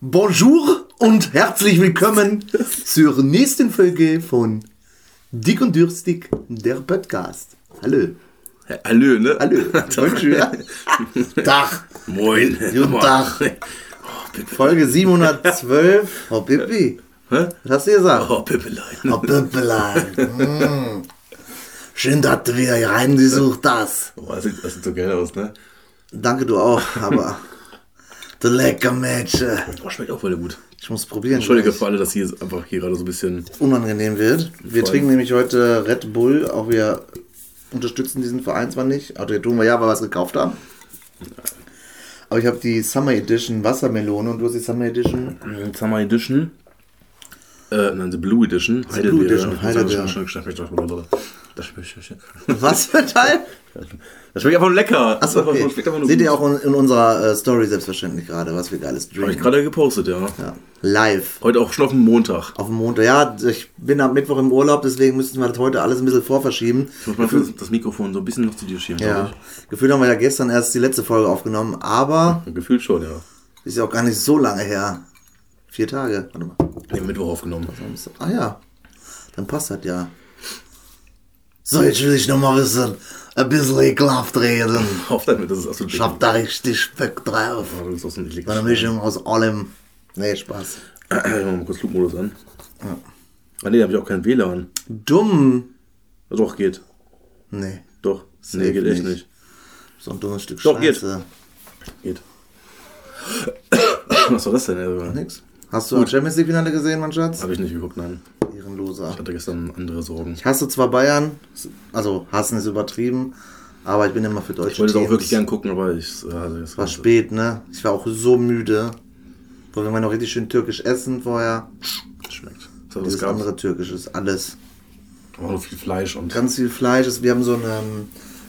Bonjour und herzlich willkommen zur nächsten Folge von Dick und Dürstig, der Podcast. Hallo. Hallo, ne? Hallo. Bonjour. Tag. Moin. Guten Tag. Oh. Folge 712. Oh, Pippi. Hä? Was hast du gesagt? Oh, Pippelein. Oh, Pippelein. Mm. Schön, dass du wieder hier reingesucht hast. Oh, das, sieht, das sieht so geil aus, ne? Danke, du auch, aber du lecker Mädchen. Oh, schmeckt auch voll gut. Ich muss probieren. Entschuldige gleich. für alle, dass hier einfach hier gerade so ein bisschen. unangenehm wird. Wir Voll. trinken nämlich heute Red Bull, auch wir unterstützen diesen Verein zwar nicht, also tun wir ja, weil wir es gekauft haben. Aber ich habe die Summer Edition Wassermelone und du hast die Summer Edition. Mm, Summer Edition. Äh, nein, die Blue Edition. Blue Edition, Heidelbeere. Das schmeckt, Was für ein Teil? das schmeckt einfach lecker. Achso, okay. Seht ihr auch in, in unserer äh, Story selbstverständlich gerade, was wir geiles Habe ich gerade gepostet, ja. Ja. Live. Heute auch schon auf dem Montag. Auf dem Montag. Ja, ich bin am Mittwoch im Urlaub, deswegen müssen wir das heute alles ein bisschen vorverschieben. Ich muss mal das, das Mikrofon so ein bisschen noch zu dir schieben, Ja. Gefühlt haben wir ja gestern erst die letzte Folge aufgenommen, aber. Gefühlt schon, ja. ist ja auch gar nicht so lange her. Vier Tage. Warte mal. Nee, Mittwoch aufgenommen. Ah ja, dann passt das ja. So, jetzt will ich noch mal wissen, ein bisschen ekelhaft reden. Auf damit, das ist absolut Ich hab da richtig Speck drauf. Oh, das ist So eine Mischung aus allem. Nee, Spaß. Ich mal kurz Flugmodus an. Ah nee, da habe ich auch kein WLAN. Dumm. Ja, Doch, geht. Nee, Doch. Safe nee, geht echt nicht. nicht. so ein dummes Stück Doch, geht. Scheiße. Geht. Was war das denn? Nix. Hast du das Champions League Finale gesehen, mein Schatz? Habe ich nicht geguckt, nein. Ehrenloser. Ich hatte gestern andere Sorgen. Ich hasse zwar Bayern, also hassen ist übertrieben, aber ich bin immer für deutsche Ich wollte es auch wirklich gern gucken, aber ich. Also, es War spät, ne? Ich war auch so müde. Wo wir noch richtig schön türkisch essen vorher. Schmeckt. Dieses gab. andere türkisches, alles. Auch noch viel Fleisch und. Ganz viel Fleisch. Wir haben so eine,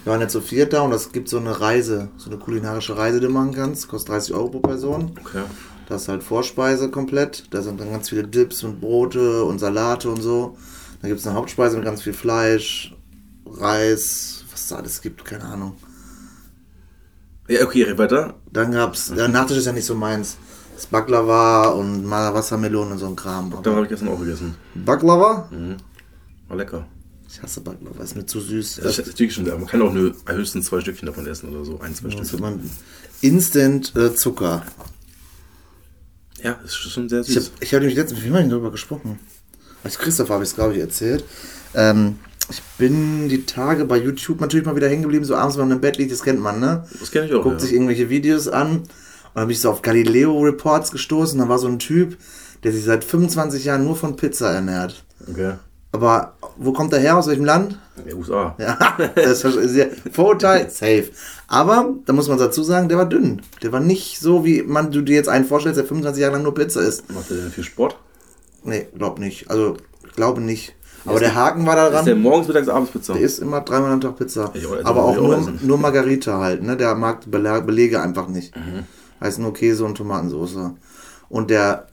wir waren jetzt zu viert da und es gibt so eine Reise, so eine kulinarische Reise, die du machen kannst. Kostet 30 Euro pro Person. Okay. Das ist halt Vorspeise komplett. Da sind dann ganz viele Dips und Brote und Salate und so. Dann gibt es eine Hauptspeise mit ganz viel Fleisch, Reis, was es da alles gibt, keine Ahnung. Ja, okay, weiter. Dann gab's, der Nachtisch ist ja nicht so meins. Das Baklava und mal Wassermelone und so ein Kram. Dann habe ich gestern auch gegessen. Baklava? War lecker. Ich hasse Baklava, ist mir zu süß. Das ist schon, man kann auch nur höchstens zwei Stückchen davon essen oder so. Ein, zwei Das Stückchen. Instant äh, Zucker. Ja, das ist schon sehr Ich habe süß. ich hab nämlich letztens, wir denn darüber gesprochen? Als Christoph habe ich es, glaube ich, erzählt. Ähm, ich bin die Tage bei YouTube natürlich mal wieder hängen geblieben, so abends, wenn man im Bett liegt, das kennt man, ne? Das kenne ich auch. Guckt ja. sich irgendwelche Videos an und dann bin ich so auf Galileo Reports gestoßen. Da war so ein Typ, der sich seit 25 Jahren nur von Pizza ernährt. Okay. Aber wo kommt er her? Aus welchem Land? Ja, USA. Ja, das ist sehr Vorurteil, safe. Aber da muss man dazu sagen, der war dünn. Der war nicht so, wie man du dir jetzt einen vorstellst, der 25 Jahre lang nur Pizza isst. Macht er denn viel Sport? Nee, glaub nicht. Also, ich glaube nicht. Aber der Haken war daran, Ist der morgens, mittags, abends Pizza? der isst immer dreimal am Tag Pizza. Ich auch- Aber auch nur, nur Margarita halt, ne? Der mag Belege einfach nicht. Mhm. Heißt nur Käse und Tomatensauce. Und der,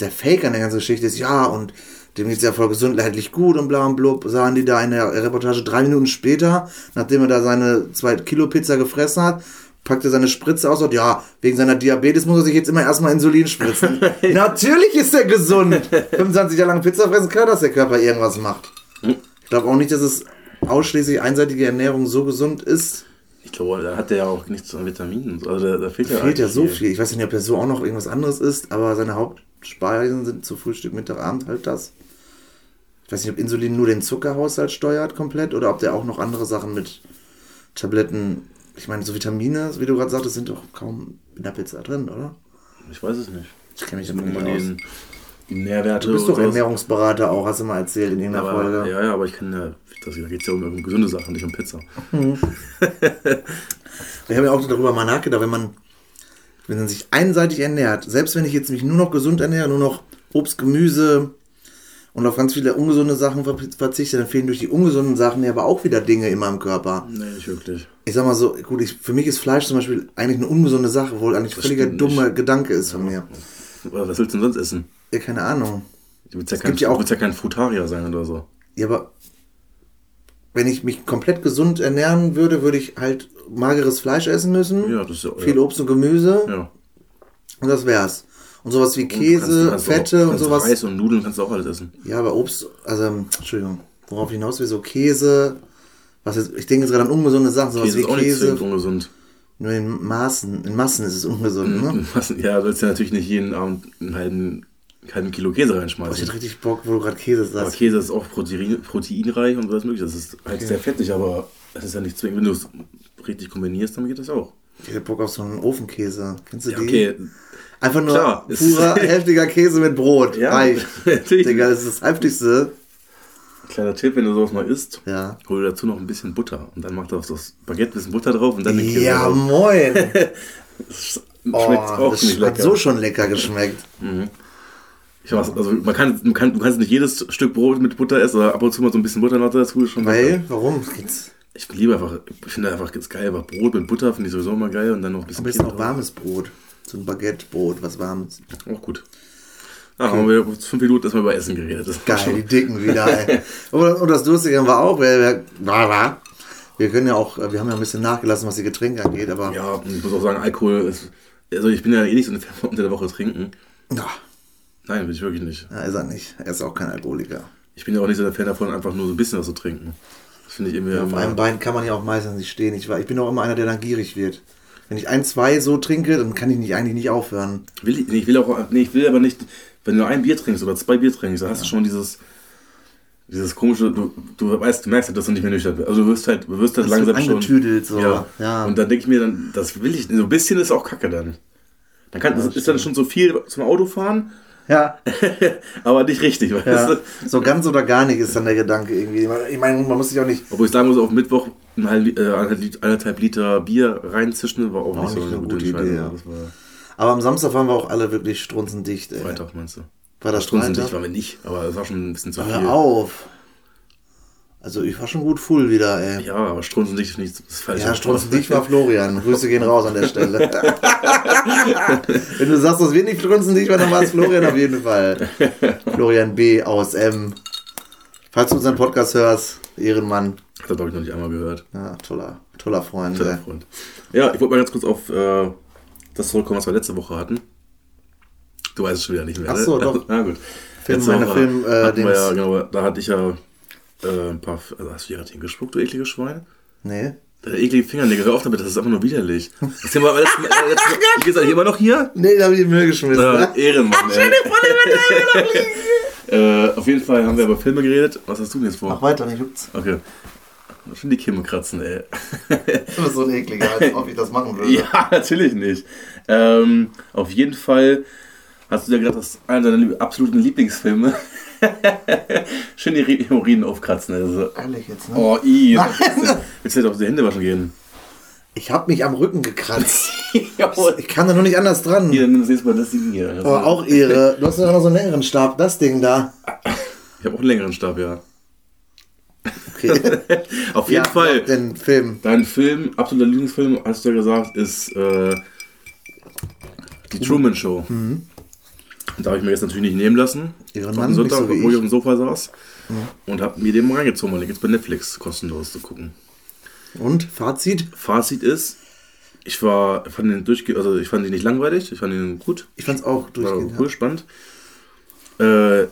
der Fake an der ganzen Geschichte ist, ja, und dem geht's ja voll gesundheitlich gut und bla und blub, sahen die da in der Reportage drei Minuten später, nachdem er da seine zwei Kilo Pizza gefressen hat, packte seine Spritze aus und ja, wegen seiner Diabetes muss er sich jetzt immer erstmal Insulin spritzen. Natürlich ist er gesund. 25 Jahre lang Pizza fressen, klar, dass der Körper irgendwas macht. Ich glaube auch nicht, dass es ausschließlich einseitige Ernährung so gesund ist. Ich glaube, da hat der ja auch nichts an Vitaminen. Also da, da fehlt ja, Fehlt ja so viel. Ich weiß nicht, ob er so auch noch irgendwas anderes isst, aber seine Hauptspeisen sind zu Frühstück, Mittag, Abend halt das. Ich weiß nicht, ob Insulin nur den Zuckerhaushalt steuert komplett oder ob der auch noch andere Sachen mit Tabletten. Ich meine, so Vitamine, wie du gerade sagtest, sind doch kaum in der Pizza drin, oder? Ich weiß es nicht. Ich kenne mich Ich damit nicht aus. die Nährwerte. Du bist doch. Ernährungsberater auch, hast du mal erzählt in irgendeiner aber, Folge. Ja, ja, aber ich kann ja, da geht es ja um, gesunde Sachen, nicht um Pizza. Wir haben ja auch darüber mal nachgedacht, wenn man, wenn man sich einseitig ernährt, selbst wenn ich jetzt mich nur noch gesund ernähre, nur noch Obst, Gemüse und auf ganz viele ungesunde Sachen ver- verzichte, dann fehlen durch die ungesunden Sachen ja aber auch wieder Dinge in meinem Körper. Nee, nicht wirklich. Ich sag mal so, gut, ich, für mich ist Fleisch zum Beispiel eigentlich eine ungesunde Sache, obwohl eigentlich Das völliger dummer nicht. Gedanke ist von mir. Oder was willst du denn sonst essen? Ja, keine Ahnung. Du willst ja, Es kein, gibt ja auch- willst ja kein Frutarier sein oder so. Ja, aber wenn ich mich komplett gesund ernähren würde, würde ich halt mageres Fleisch essen müssen. Ja, das ist ja. Viel ja. Obst und Gemüse. Ja. Und das wär's. Und sowas wie Käse, kannst- kannst Fette auch, und kannst sowas. Reis und Nudeln kannst du auch alles essen. Ja, aber Obst, also, Entschuldigung, worauf ich hinaus will, so Käse, was jetzt, ich denke jetzt gerade an ungesunde Sachen, sowas Käse wie ist auch nicht Käse, zwingend ungesund. nur in Maßen, in Massen ist es ungesund, ne? Was- Ja, du willst ja natürlich nicht jeden Abend einen halben, einen halben Kilo Käse Ich reinschmeißen. hätte richtig Bock, wo du gerade Käse Aber sagst. Käse ist auch protein, proteinreich und alles mögliche. Das ist halt sehr fettig, aber es ist ja nicht zwingend. Wenn du es richtig kombinierst, dann geht das auch. Ich hätte Bock auf so einen Ofenkäse. Kennst du Ja, die? okay. Einfach nur Klar. purer, heftiger Käse mit Brot. Ja, natürlich. Digga, das ist das heftigste. Kleiner Tipp, wenn du sowas mal isst, Ja. hol dir dazu noch ein bisschen Butter. Und dann mach da auf das Baguette ein bisschen Butter drauf und dann den Käse Ja, drauf. moin. Das Oh, schmeckt auch das hat lecker. so schon lecker geschmeckt. Ich weiß, also man kann, man kann, du kannst nicht jedes Stück Brot mit Butter essen, aber ab und zu mal so ein bisschen Butter noch dazu schon lecker. Weil, warum? Geht's Ich liebe einfach, ich finde einfach ganz geil, aber Brot mit Butter finde ich sowieso immer geil und dann noch ein bisschen am besten auch warmes Brot. So ein Baguette-Brot, was warmes. Auch gut. Ja, haben wir fünf Minuten erstmal über Essen geredet. Das Geil, die Dicken wieder, ey. Und, das Lustige war auch, wir, wir, können ja auch, wir haben ja ein bisschen nachgelassen, was die Getränke angeht, aber Ja, ich muss auch sagen, Alkohol ist, also ich bin ja eh nicht so ein Fan von unter der Woche trinken. ja, Nein, bin ich wirklich nicht. ja, ist er nicht. Er ist auch kein Alkoholiker. Ich bin ja auch nicht so der Fan davon, einfach nur so ein bisschen was zu trinken. Das finde ich irgendwie Auf immer- einem Bein kann man ja auch meistens nicht stehen. Ich, war, ich bin auch immer einer, der dann gierig wird. Wenn ich ein, zwei so trinke, dann kann ich nicht, eigentlich nicht aufhören. Will ich, ich will auch, nee, ich will aber nicht, wenn du ein Bier trinkst oder zwei Bier trinkst, dann hast du schon dieses, dieses komische, du, du weißt, du merkst halt, dass du nicht mehr nüchtern bist. Also du wirst halt, du wirst halt Das langsam schon. so. Ja. Ja. Und dann denke ich mir dann, das will ich, so ein bisschen ist auch Kacke dann. Dann kann, das ist dann schon so viel zum Autofahren, Ja, aber nicht richtig, weißt ja. du? So ganz oder gar nicht ist dann der Gedanke irgendwie. Ich meine, man muss sich auch nicht, Obwohl ich sagen muss, auf Mittwoch ein halb, äh, anderthalb Lit- anderthalb Liter Bier reinzischen, war auch War nicht so nicht eine eine gute gute. Idee, ja. War aber am Samstag waren wir auch alle wirklich strunzendicht. Ey. Freitag, meinst du? War das Strunzendicht waren wir nicht, aber es war schon ein bisschen zu viel. Hör auf. Also ich war schon gut full wieder, ey. Ja, aber strunzendicht ist nicht das Ja, Wort. strunzendicht war Florian. Grüße gehen raus an der Stelle. Wenn du sagst, dass wir nicht strunzendicht waren, dann war es Florian auf jeden Fall. Florian B. aus M. Falls du unseren Podcast hörst, Ehrenmann. Er, glaube ich, noch nicht einmal gehört. Ja, toller, toller Freund. Toller. Freund. Ja, ich wollte mal ganz kurz auf äh, das zurückkommen, was wir letzte Woche hatten. Du weißt es schon wieder nicht mehr. Ach so, ne? doch. Na gut. Film, meine Film, äh, ja, genau, da hatte ich ja äh, ein paar. Also hast du hier gerade hingespuckt, du ekliges Schwein? Nee. Der eklige Fingernägel, hör auf damit, das ist einfach nur widerlich. Das Thema war letztes Mal. Äh, letztes Mal wie geht's eigentlich immer noch hier? Nee, da habe ich in den Müll geschmissen. Äh, Ehrenmann, ey. äh, auf jeden Fall haben wir über Filme geredet. Was hast du denn jetzt vor? Mach weiter, nicht juckt's. Okay. Schon die Kimme kratzen, ey. Du bist so ein ekliger, als ob ich das machen würde. Ja, natürlich nicht. Ähm, auf jeden Fall hast du dir gedacht, das ist einer deiner absoluten Lieblingsfilme. Schön die Urinen aufkratzen. Also. Ehrlich jetzt, ne? Oh, i. Willst du jetzt auf die Hände waschen gehen? Ich habe mich am Rücken gekratzt. Ich kann da nur nicht anders dran. Hier, dann siehst du mal das Ding hier. Also, Aber auch Ehre. Du hast ja noch so einen längeren Stab, das Ding da. Ich habe auch einen längeren Stab, ja. Okay. Auf jeden Ja, Fall. Den Film. Dein Film, absoluter Lieblingsfilm, hast du ja gesagt, ist äh, die Truman Show. Und da habe ich mir jetzt natürlich nicht nehmen lassen. Ihren Am Mann, Sonntag, so wo ich ich. auf dem Sofa saß. Und habe mir den mal reingezogen, weil der gibt bei Netflix kostenlos zu gucken. Und Fazit? Fazit ist, ich war, fand den durchge also ich fand ihn nicht langweilig, ich fand ihn gut. Ich fand's auch War durchgehend. cool, spannend. Äh,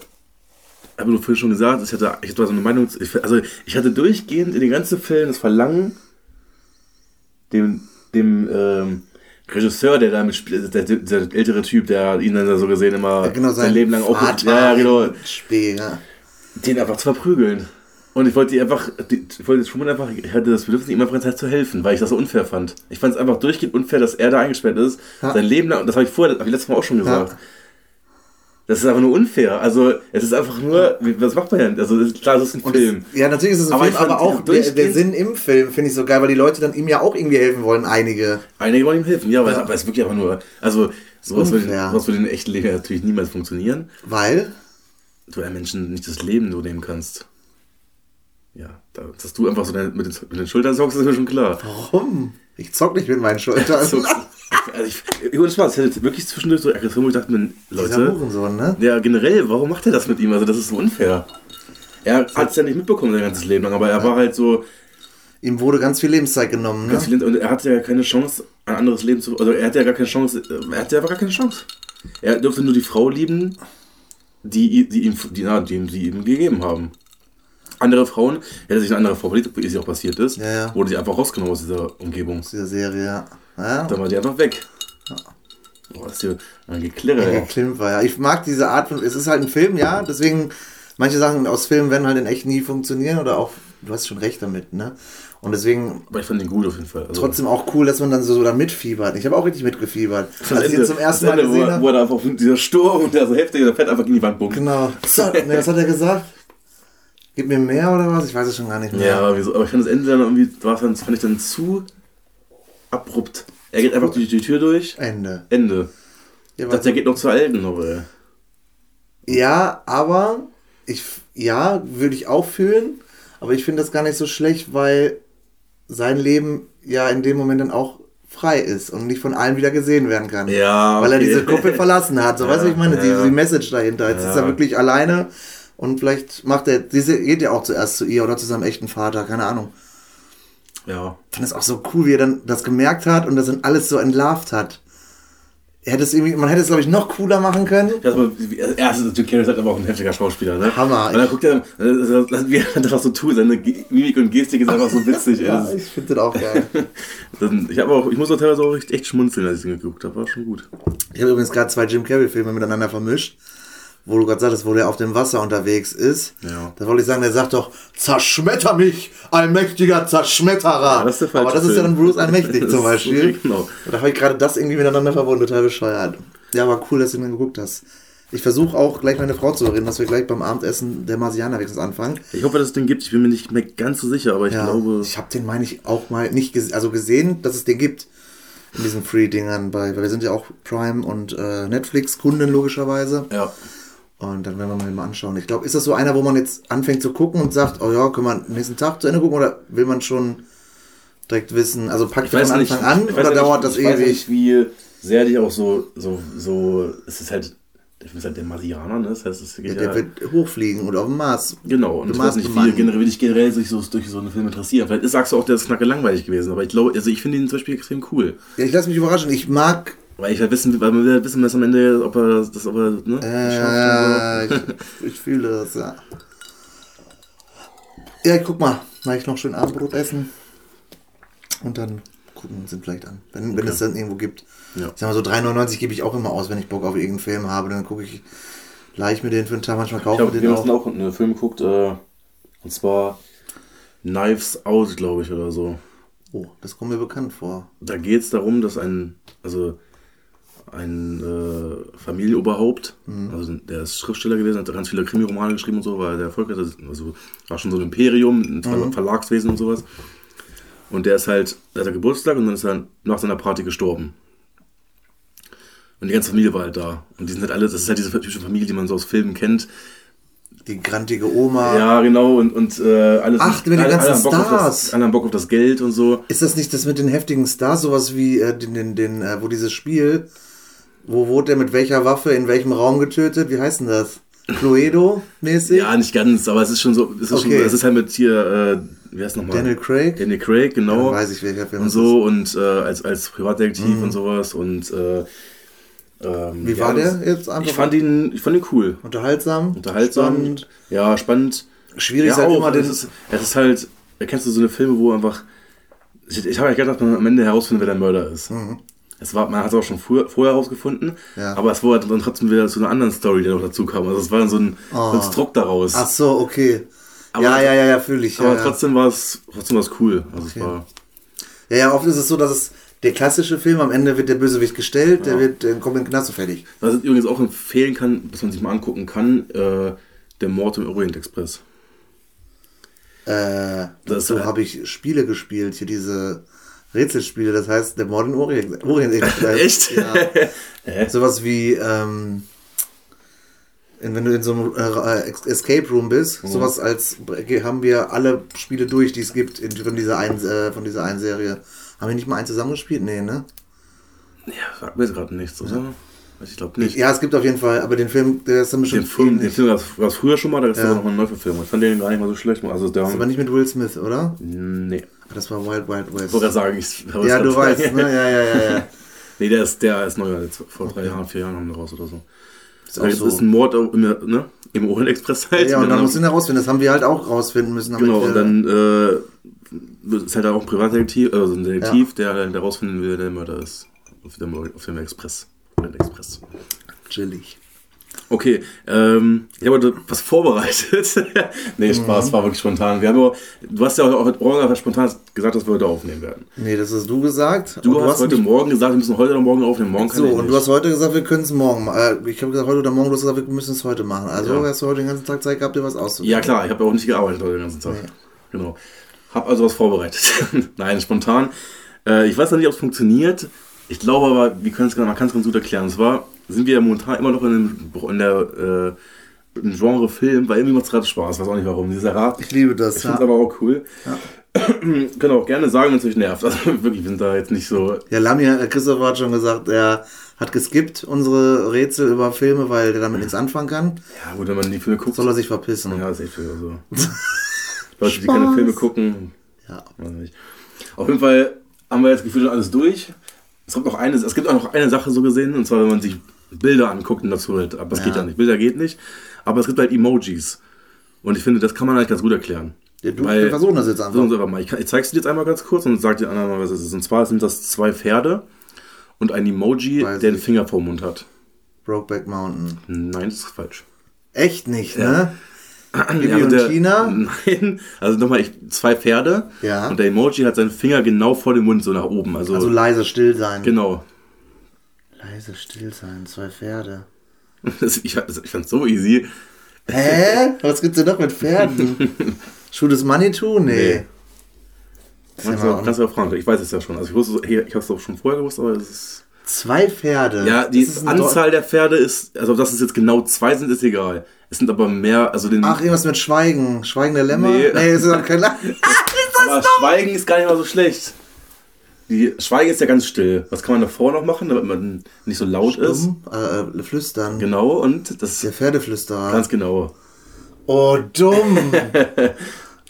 aber du vorhin schon gesagt, ich hatte, ich hatte so eine Meinung, ich, also ich hatte durchgehend in den ganzen Filmen das Verlangen, dem, dem ähm, Regisseur, der da mitspielt, der, der, der ältere Typ, der ihn dann so gesehen immer Ja, genau, sein Leben lang auch ja, ja, genau, Spiel, ja. den einfach zu verprügeln. Und ich wollte die einfach, die, ich wollte schon einfach, ich hatte das Bedürfnis, ihm einfach Zeit zu helfen, weil ich das so unfair fand. Ich fand es einfach durchgehend unfair, dass er da eingesperrt ist, Ja. sein Leben lang, und das habe ich vorher, habe ich letztes Mal auch schon gesagt. Das ist einfach nur unfair. Also, es ist einfach nur, was macht man denn? Also, ist, klar, das ist ein Und Film. Es, ja, natürlich ist es ein Aber Film, aber auch der, der Sinn im Film finde ich so geil, weil die Leute dann ihm ja auch irgendwie helfen wollen, einige. Einige wollen ihm helfen, ja, aber, Ja. aber es ist wirklich einfach nur, also, sowas würde, sowas würde in echten Leben natürlich niemals funktionieren. Weil, Du einem Menschen nicht das Leben so nehmen kannst. Ja, da, dass du einfach so mit, den, mit den Schultern zockst, ist mir schon klar. warum? Ich zock nicht mit meinen Schultern. So, also ich, ohne Spaß, ich hatte wirklich zwischendurch so Aggression, wo ich dachte, Dieser Leute, Hurensohn, ne? ja, generell, warum macht er das mit ihm? Also, das ist so unfair. Er hat es ja nicht mitbekommen sein ganzes Leben lang, aber er war halt so, Ihm wurde ganz viel Lebenszeit genommen, ne? ganz viel, und er hatte ja keine Chance, ein anderes Leben zu, also er hatte ja gar keine Chance, er hatte ja gar keine Chance. Er durfte nur die Frau lieben, die, die, ihm, die, na, die sie ihm gegeben haben. Andere Frauen, hätte sich eine andere Frau verliebt, wie es ja auch passiert ist, Ja, ja. wurde sie einfach rausgenommen aus dieser Umgebung. Aus dieser Serie, ja. Ja. Dann war die einfach weg. Oh, das ist hier ein Geklirre. Ja, Ja. Klimper, ja. Ich mag diese Art von. Es ist halt ein Film, ja. Deswegen, manche Sachen aus Filmen werden halt in echt nie funktionieren oder auch. Du hast schon recht damit, ne? Und deswegen Aber ich fand den gut auf jeden Fall. Also, trotzdem auch cool, dass man dann so, so da mitfiebert. Ich habe auch richtig mitgefiebert. das Als ich Ende- ihn zum ersten Mal Ende, gesehen wo, er- habe. wo er da einfach auf dieser Sturm und der so heftig, der fährt einfach gegen die Wand bumm. Genau. So, ne, was hat er gesagt? Gib mir mehr oder was? Ich weiß es schon gar nicht mehr. Ja, aber, wieso? aber ich fand das Ende dann irgendwie, war fand ich dann zu abrupt. Er geht einfach durch die Tür durch, Ende. Ende. Ja, Ich dachte, der geht noch zur Alten noch, ey. Ja, aber ich, ja, würde ich auch fühlen, aber ich finde das gar nicht so schlecht, weil sein Leben ja in dem Moment dann auch frei ist und nicht von allen wieder gesehen werden kann. Ja, Weil er okay. diese Gruppe verlassen hat. So, Ja, weißt du, was ich meine? ja, Die, die Message dahinter. Jetzt ist Ja. er wirklich alleine und vielleicht macht er, diese geht ja auch zuerst zu ihr oder zu seinem echten Vater, keine Ahnung. Ja. Ich fand es auch so cool, wie er dann das gemerkt hat und das dann alles so entlarvt hat. Er hätte es irgendwie, man hätte es, glaube ich, noch cooler machen können. Ja, aber erstens, Jim Carrey ist halt aber auch ein heftiger Schauspieler, ne? Hammer. Und dann guckt er, wie er einfach so tut, seine Mimik und Gestik ist einfach so witzig. Ja, Das- ich finde das auch geil. Dann, ich auch, ich muss auch teilweise auch echt, echt schmunzeln, als ich den geguckt habe. War schon gut. Ich habe übrigens gerade zwei Jim Carrey-Filme miteinander vermischt, wo du gerade sagtest, wo der auf dem Wasser unterwegs ist. Ja. Da wollte ich sagen, der sagt doch, zerschmetter mich, allmächtiger Zerschmetterer. Ja, das ist der Aber das ist ja Film. dann Bruce Allmächtig zum Beispiel. genau. Da habe ich gerade das irgendwie miteinander verbunden, total bescheuert. Ja, aber cool, dass du den geguckt hast. Ich versuche auch gleich meine Frau zu reden, dass wir gleich beim Abendessen der Marsianer wenigstens anfangen. Ich hoffe, dass es den gibt. Ich bin mir nicht mehr ganz so sicher, aber ich Ja, glaube. ich habe den, meine ich, auch mal nicht ges also gesehen, dass es den gibt. In diesen Free-Dingern bei, weil wir sind ja auch Prime und äh, Netflix-Kunden logischerweise. Ja. Und dann werden wir mal, mal anschauen. Ich glaube, ist das so einer, wo man jetzt anfängt zu gucken und sagt, oh ja, können wir nächsten Tag zu Ende gucken oder will man schon direkt wissen, also packt Ich man weiß von nicht, Anfang an ich weiß oder ja dauert nicht, das ich weiß ewig? nicht, wie sehr dich auch so, so, so, es ist halt, ich bin halt der Marsianer, ne? Das heißt, es geht Der ja, wird hochfliegen und auf dem Mars. genau, und ich Du weiß nicht, wie generell, dich generell sich so durch so einen Film interessieren. Vielleicht sagst du auch, der ist knacke langweilig gewesen, aber ich glaube, also ich finde ihn zum Beispiel extrem cool. Ja, ich lasse mich überraschen. Ich mag, Weil ich halt wissen, weil man will halt wissen, was am Ende, ob er das, ob er, ne, äh, schafft und ich, ich fühle das, ja. Ja, ich guck mal, na ich noch schön Abendbrot essen und dann gucken wir uns den vielleicht an, wenn, wenn Okay. es dann irgendwo gibt. Ja. Ich sag mal so 3,99 gebe ich auch immer aus, wenn ich Bock auf irgendeinen Film habe, dann gucke ich, leih ich mir den für einen Tag, manchmal Ich kaufe ich habe den gestern auch. auch einen Film geguckt, äh, und zwar Knives Out, glaube ich, oder so. Oh, das kommt mir bekannt vor. Da geht es darum, dass ein, also ein äh, Familienoberhaupt, also der ist Schriftsteller gewesen, hat ganz viele Krimiromane geschrieben und so, war der erfolgreich, also war schon so ein Imperium, ein Ver- Verlagswesen und sowas. Und der ist halt, der hatte Geburtstag und dann ist er nach seiner Party gestorben. Und die ganze Familie war halt da. Und die sind halt alle, das ist halt diese typische Familie, die man so aus Filmen kennt. Die grantige Oma. Ja, genau, und, und äh, alles. Ach, mit den alle- ganzen alle Auf das, Stars. alle haben Bock auf das Geld und so. Ist das nicht das mit den heftigen Stars, sowas wie äh, den, den, den äh, wo dieses Spiel, wo wurde der mit welcher Waffe in welchem Raum getötet? Wie heißt denn das? Cluedo-mäßig? Ja, nicht ganz, aber es ist schon so, es ist, Okay. schon, es ist halt mit hier, äh, wie heißt nochmal? Daniel Craig? Daniel Craig, genau. Dann weiß ich, welcher Film und so und äh, als, als Privatdetektiv und sowas und äh, ähm, Wie ja, war der jetzt einfach? Ich fand ihn, ich fand ihn cool. Unterhaltsam? Unterhaltsam. Spannend. Ja, spannend. Schwierig ja, ist halt auch, immer den. es, ist, es ist halt, kennst du so eine Filme, wo einfach, ich, ich habe ja gedacht, dass man am Ende herausfindet, wer der Mörder ist. Es war, man hat es auch schon früher, vorher herausgefunden. Ja. aber es war dann trotzdem wieder zu einer anderen Story, die noch dazu kam. Also es war dann so ein Oh. Konstrukt daraus. Ach so, okay. Aber- ja, ja, ja, ja, fühle ich. aber Ja, ja. trotzdem war es trotzdem war's cool. Also es war, ja, ja, oft ist es so, dass es der klassische Film, am Ende wird der Bösewicht gestellt, der wird, der kommt in den Knast und fertig. was ich übrigens auch empfehlen kann, was man sich mal angucken kann, äh, der Mord im Orient Express. Äh, Das dazu ist- habe ich Spiele gespielt, hier diese Rätselspiele, das heißt der Mord in Orient, Orient. Echt? Ja. Sowas wie, ähm, wenn du in so einem äh, Ex- Escape Room bist, Mhm. sowas als haben wir alle Spiele durch, die es gibt in, von, dieser einen, äh, von dieser einen Serie. Haben wir nicht mal einen zusammengespielt? Nee, ne? Ja, sagt mir jetzt gerade nichts, oder? Ich glaube nicht. Ja, es gibt auf jeden Fall, aber den Film, der ist dann bestimmt Den Film, den. Film gab es früher schon mal, da ist Ja. aber noch eine Neuverfilmung. Ich fand den gar nicht mal so schlecht. Also der, Aber nicht mit Will Smith, oder? nee. Das war Wild Wild West. Ich wollte sagen, ich Ja, du weißt, ne? Ja, ja, ja, ja. Nee, der ist, der ist neu, vor drei Jahren, vier Jahren haben wir raus oder so. Ist auch Das so. ist ein Mord im, ne, im Orient Express halt. Ja, und dann muss ihn herausfinden. Das haben wir halt auch rausfinden müssen. Genau, und dann äh, ist halt auch ein Privatdetektiv, also ein Detektiv, der halt herausfinden will, wer der Mörder ist. Auf dem, auf dem Express. Orient Express. Chillig. Okay, ähm, ich habe heute was vorbereitet. nee, Spaß, war wirklich spontan. Wir haben aber, du hast ja auch heute Morgen einfach spontan gesagt, dass wir heute aufnehmen werden. Nee, das hast du gesagt. Du Und hast, heute Morgen gesagt, wir müssen heute oder morgen aufnehmen. Morgen kann So, und du hast heute gesagt, wir können es morgen machen. Äh, ich habe gesagt, heute oder morgen, du hast gesagt, wir müssen es heute machen. Also Ja. hast du heute den ganzen Tag Zeit gehabt, dir was auszudenken. Ja klar, ich habe ja auch nicht gearbeitet heute den ganzen Tag. Genau. Hab also was vorbereitet. Nein, spontan. Äh, ich weiß noch nicht, ob es funktioniert. Ich glaube aber, wir können es man kann es ganz gut erklären. Und zwar sind wir ja momentan immer noch in, dem, in der äh, im Genre Film, weil irgendwie macht es gerade Spaß. Weiß auch nicht warum. Dieser Rat. Ich liebe das. Ich Ja, finde es aber auch cool. Könnt auch gerne sagen, wenn es euch nervt. Also wirklich, wir sind da jetzt nicht so. ja Lamia, äh, Christopher hat schon gesagt, er hat geskippt unsere Rätsel über Filme, weil der damit nichts anfangen kann. Ja, gut, wenn man die Filme guckt. Soll er sich verpissen. Ja, ist echt. Also. Leute, die keine Spaß. Filme gucken, Ja. Auf jeden Fall haben wir jetzt gefühlt schon alles durch. Es gibt noch eine, es gibt auch noch eine Sache so gesehen, und zwar, wenn man sich Bilder anguckt und dazu halt, aber das geht Ja. ja nicht. Bilder geht nicht. Aber es gibt halt Emojis. Und ich finde, das kann man eigentlich ganz gut erklären. Ja, du, Weil- wir versuchen das jetzt einfach. Einfach mal. Ich, ich zeig's dir jetzt einmal ganz kurz und sag dir anderen mal, was es ist. Und zwar sind das zwei Pferde und ein Emoji, Weiß der den ich. Finger vor dem Mund hat. Brokeback Mountain. Nein, das ist falsch. Echt nicht, ne? Bibi Also der- Tina? Nein, also nochmal, ich, zwei Pferde Ja. und der Emoji hat seinen Finger genau vor dem Mund so nach oben. Also, Also leise still sein. genau. Leise still sein, zwei Pferde. Das, ich, das, ich fand's so easy. Hä? Was gibt's denn noch mit Pferden? Is Money too? Nee. Nee. Das ist ja ja fragen. Ich weiß es ja schon. Also ich wusste, hey, ich habe es auch schon vorher gewusst, aber es ist. Zwei Pferde. Ja, die Anzahl der Pferde ist, also dass es jetzt genau zwei sind, ist egal. Es sind aber mehr, also den. Ach, irgendwas mit Schweigen. Schweigen der Lämmer? Nee. Nee, ist doch kein La aber Schweigen ist gar nicht mal so schlecht. Die Schweigen ist ja ganz still. Was kann man davor noch machen, damit man nicht so laut ist? Dumm? Äh, äh, flüstern. Genau, und das Der Pferdeflüsterer. ganz genau. oh, dumm.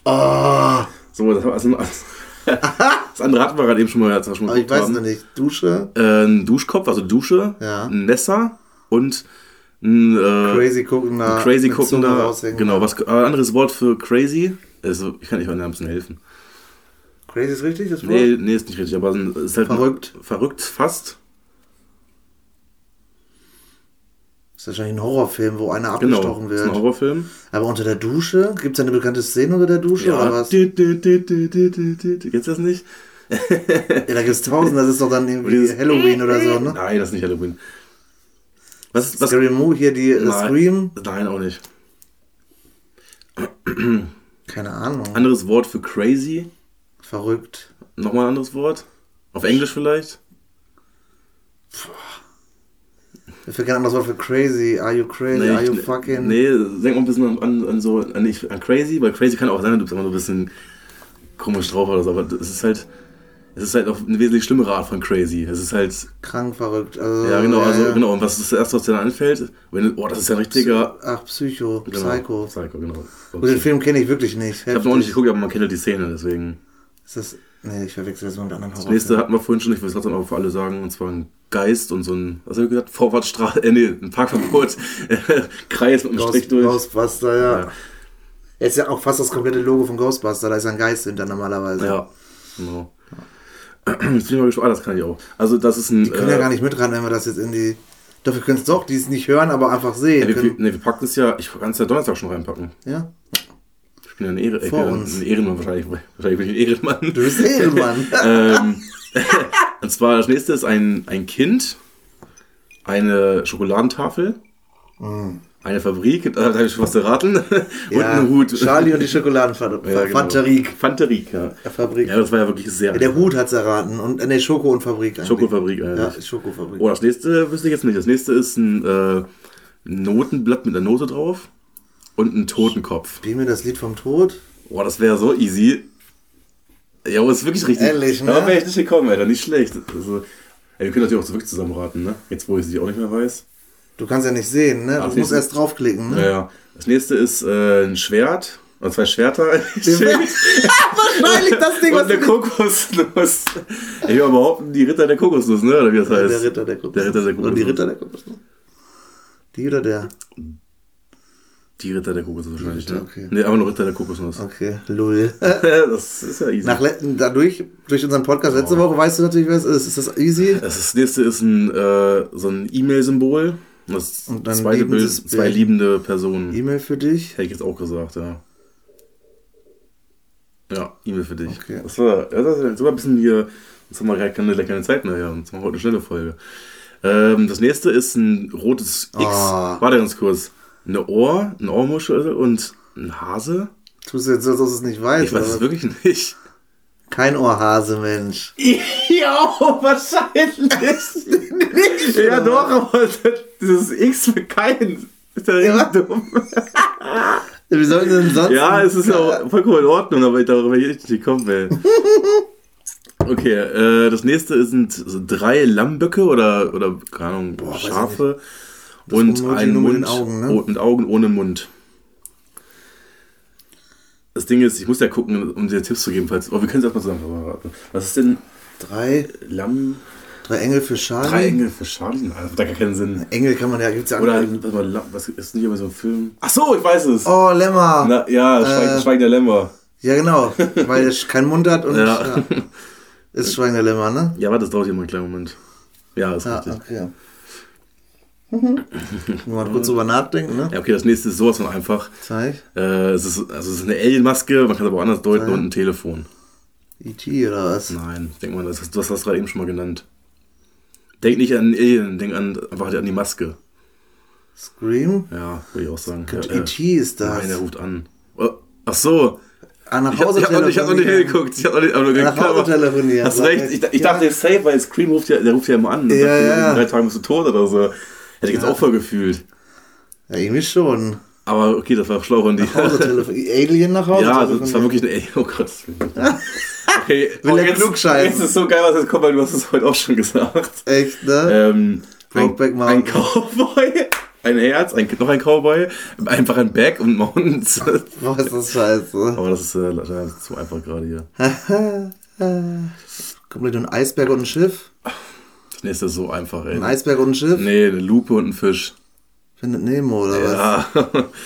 oh, So, das, also, das andere hatten wir gerade eben schon mal. Schon mal aber ich weiß haben. noch nicht. Dusche? Äh, ein Duschkopf, also Dusche, Ja. ein Messer und ein äh, Crazy guckender. crazy mit Zunge guckender. Genau, was ein anderes Wort für crazy? Also, ich kann nicht am bisschen helfen. Crazy ist richtig, das Wort? Nee, nee, ist nicht richtig, aber es ist halt Verrückt. verrückt fast. Das ist wahrscheinlich ein Horrorfilm, wo einer Genau, abgestochen ist ein wird. Horrorfilm. Aber unter der Dusche? Gibt es eine bekannte Szene unter der Dusche oder was? Du, du, du, du, du, das nicht? Ja, da gibt es tausend, das ist doch dann irgendwie Halloween oder so, ne? Nein, das ist nicht Halloween. Was, ist- was, Scary Moo, hier die äh, Nein. Scream? Nein, auch nicht. Keine Ahnung. Anderes Wort für crazy. Verrückt. Nochmal ein anderes Wort. Auf Englisch vielleicht. Mir fällt kein anderes Wort für crazy. Are you crazy? Are you ich- fucking... Nee, denk mal ein bisschen an, an, so, an, nicht, an crazy, weil crazy kann auch sein, du bist immer so ein bisschen komisch drauf oder so, aber es ist halt, es ist halt auch eine wesentlich schlimmere Art von crazy. Es ist halt, Krank, verrückt. Also, ja genau, also ja. genau, und was ist das erste, was dir dann anfällt? Wenn oh, das ist ja ein richtiger, Ach, Psycho, genau, Psycho. Psycho, genau. Und den Film kenne ich wirklich nicht. Ich habe noch nicht geguckt, aber man kennt ja die Szene, deswegen. Ist das... Nee, ich verwechsel das mit einem anderen Das nächste hatten wir vorhin schon, ich will es trotzdem auch für alle sagen, und zwar ein Geist und so ein, was haben wir gesagt, Vorwärtsstraße, äh, nee, ein Parkverbot, Kreis mit einem Ghost, Strich durch. Ghostbuster, ja. Ja. Ist ja auch fast das komplette Logo von Ghostbuster, da ist ein Geist hinter normalerweise. Ja, genau. Jetzt bin ich mal gespannt. Ah, das kann ich auch. Also, das ist ein. Die können ja gar nicht mitrennen, wenn wir das jetzt in die. Doch, wir können es doch, die es nicht hören, aber einfach sehen. Ja, wir, können, nee, wir packen es ja. Ich kann es ja Donnerstag schon reinpacken. ja? Ich bin ja ein, Ehre, Vor äh, uns. ein Ehrenmann wahrscheinlich. Wahrscheinlich bin ich ein Ehrenmann. Du bist Ehrenmann. ähm, und zwar das nächste ist ein, ein Kind, eine Schokoladentafel, eine Fabrik, da habe ich schon was erraten, und ja, ein Hut. Charlie und die Schokoladenfabrik. Ja, genau. Fanterik. Fanterik, ja. Fabrik. Ja, das war ja wirklich sehr. Ja, der Hut hat's erraten. Und, nee, Schoko und Fabrik eigentlich. Schokofabrik Ja, eigentlich. Schokofabrik. Oh, das nächste wüsste ich jetzt nicht. Das nächste ist ein äh, Notenblatt mit einer Note drauf und ein Totenkopf. Spiel mir das Lied vom Tod. Boah, das wäre so easy. Ja, aber ist wirklich richtig. Ehrlich, ne? Da wäre ich nicht gekommen, Alter. Nicht schlecht. Also, ey, wir können natürlich auch wirklich zusammenraten, ne? Jetzt, wo ich sie auch nicht mehr weiß. Du kannst ja nicht sehen, ne? Ach, Du musst erst draufklicken, ne? Naja. Das nächste ist äh, ein Schwert Und zwei Schwerter. Wahrscheinlich das Ding, und was eine Kokosnuss. Ich würde behaupten, die Ritter der Kokosnuss, ne? Oder wie das heißt? Der Ritter der Kokosnuss. Der Ritter der Kokosnuss. die Ritter der Kokosnuss. Die oder der? Die Ritter der Kokosnuss wahrscheinlich, ne? okay. Nee, aber nur Ritter der Kokosnuss. Okay, lull. das ist ja easy. Nach dadurch, durch unseren Podcast letzte Woche, weißt du natürlich, was es ist. Ist das easy? Das, das nächste ist ein, äh, so ein E-Mail-Symbol. Und das Und dann zweite Bild, zwei liebende Personen. E-Mail für dich? Hätte ich jetzt auch gesagt, ja. Ja, E-Mail für dich. Okay. Das war, das ist sogar ein bisschen hier, jetzt haben wir gar keine, keine Zeit mehr, ja. Jetzt machen wir heute eine schnelle Folge. Ähm, das nächste ist ein rotes X. Ah. Warte ganz kurz. Eine Ohr, eine Ohrmuschel und ein Hase? Tust du jetzt so, du es nicht weißt? Ich weiß es wirklich nicht. Kein Ohrhase, Mensch. Ja, wahrscheinlich. ja, doch, aber dieses X für keinen. Ist ja richtig dumm. Wie sollten denn sonst? Ja, es ist ja auch vollkommen in Ordnung, aber darüber will ich nicht gekommen wäre. Okay, äh, das nächste sind so drei Lammböcke oder, oder keine Ahnung, weiß ich Schafe Das und Emoji ein nur mit Mund Augen, ne? mit Augen ohne Mund. Das Ding ist, ich muss ja gucken, um dir Tipps zu geben, falls. Oh, wir können es erstmal zusammen. Was ist denn Drei, Lamm? drei Engel für Charlie. Drei Engel für Charlie? Alter, hat da gar keinen Sinn. Engel kann man ja, gibt's ja Oder, warte mal, was ist nicht immer so ein Film? Ach so, ich weiß es. Oh, Lämmer. Na, ja, Schweig, Äh, Schweigen der Lämmer. Ja, genau. Weil er keinen Mund hat und Ja. ja. ist Schwein der Lämmer, ne? Ja, warte, das dauert hier mal einen kleinen Moment. Ja, ist Ja, richtig. okay. Wenn man kurz drüber nachdenken, ne? Ja, okay, das nächste ist sowas von einfach. Zeig. Äh, es, ist, also es ist eine Alien-Maske, man kann es aber auch anders deuten Ja. und ein Telefon. E.T. oder was? Nein, ich denke mal, das, hast- du hast das gerade eben schon mal genannt. Denk nicht an Alien, denk an, einfach an die Maske. Scream? Ja, würde ich auch sagen. Und ja, äh, E.T. ist das. Nein, er ruft an. Oh, ach so. Ah, nach Ich habe Hause hab noch, nicht- ich hab noch nicht hingeguckt. Ich hab noch nicht, aber Nach Hause telefonieren. Hast recht. Ich, ich Ja. dachte, safe, weil Scream ruft ja, der ruft ja immer an. Ja, sagt, ja. In drei Tagen bist du tot oder so. Hätte ich jetzt Ja. auch voll gefühlt. Ja, irgendwie schon. Aber okay, das war schlau von dir. Alien nach Hause Ja, das war wirklich eine. Ey, oh Gott. Okay, Will oh, er jetzt, klugscheißen. jetzt ist so geil, was jetzt kommt, weil du hast es heute auch schon gesagt. Echt, ne? Ähm, Brokeback ein, Mountain. ein Cowboy, ein Herz, ein, noch ein Cowboy, einfach ein Bag und Mountains. Boah, ist das scheiße. Aber das ist äh, zu einfach gerade hier. Komplett ein Eisberg und ein Schiff. Das nächste ist so einfach, ey. Ein Eisberg und ein Schiff. Nee, eine Lupe und ein Fisch. Findet Nemo oder was? Ja.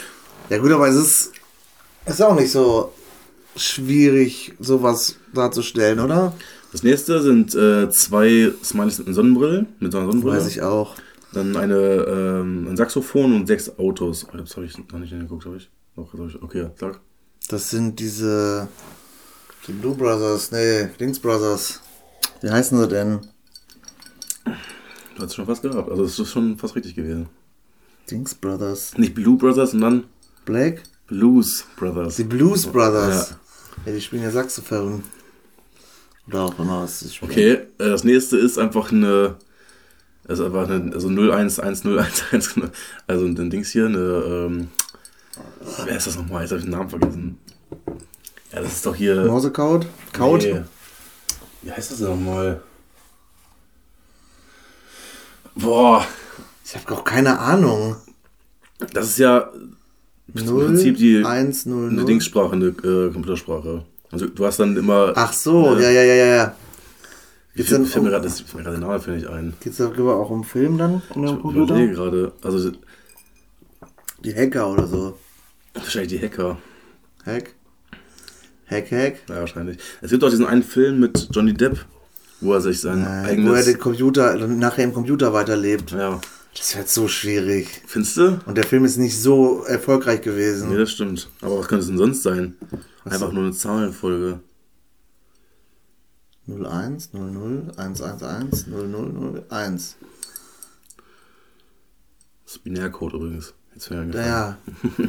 Ja gut, aber es ist, ist auch nicht so schwierig, sowas darzustellen, oder? Das nächste sind äh, zwei Smileys mit einer Sonnenbrille. Mit so einer Sonnenbrille. Weiß ich auch. Dann eine, ähm, ein Saxophon und sechs Autos. Oh, das habe ich noch nicht hingeguckt, habe ich. Doch, das hab ich. Okay, ja, sag. Das sind diese die Blue Brothers, nee, Links Brothers. Wie heißen sie denn? Du hast schon fast gehabt. Also, es ist schon fast richtig gewesen. Dings Brothers. Nicht Blue Brothers, sondern Black? Blues Brothers. Die Blues Brothers. Ja. Ja, die spielen ja Saxophon. Oder auch immer was sie spielen. Okay, äh, das nächste ist einfach eine. Ist einfach eine, also 011011, also ein Dings hier, eine, ähm, wer ist das nochmal? Jetzt habe ich den Namen vergessen. Ja, das ist doch hier. Morsecode? Code? Nee. Wie heißt das denn nochmal? Boah, Ich habe auch keine Ahnung. das ist ja im 0, Prinzip die 1, 0, eine 0. Dingssprache, eine äh, Computersprache. Also du hast dann immer. Ach so, ja, ja, ja, ja. ja. ich Geht's dann fällt mir gerade das- fällt mir gerade der Name finde ich ein. geht's darüber auch um Film dann? In dem Ich Computer? überlege gerade. Also Die Hacker oder so. wahrscheinlich die Hacker. Hack? Hack, Hack? Ja, wahrscheinlich. Es gibt auch diesen einen Film mit Johnny Depp, wo er sich sein Äh, wo er eigenes. den Computer, nachher im Computer weiterlebt. ja. Das wird so schwierig. Findest du? Und der Film ist nicht so erfolgreich Nee, gewesen. das stimmt. Aber was könnte es denn sonst sein? Einfach nur eine Zahlenfolge. 01, 00, 111, 0001. Das ist Binärcode übrigens. Jetzt eingefallen. ja.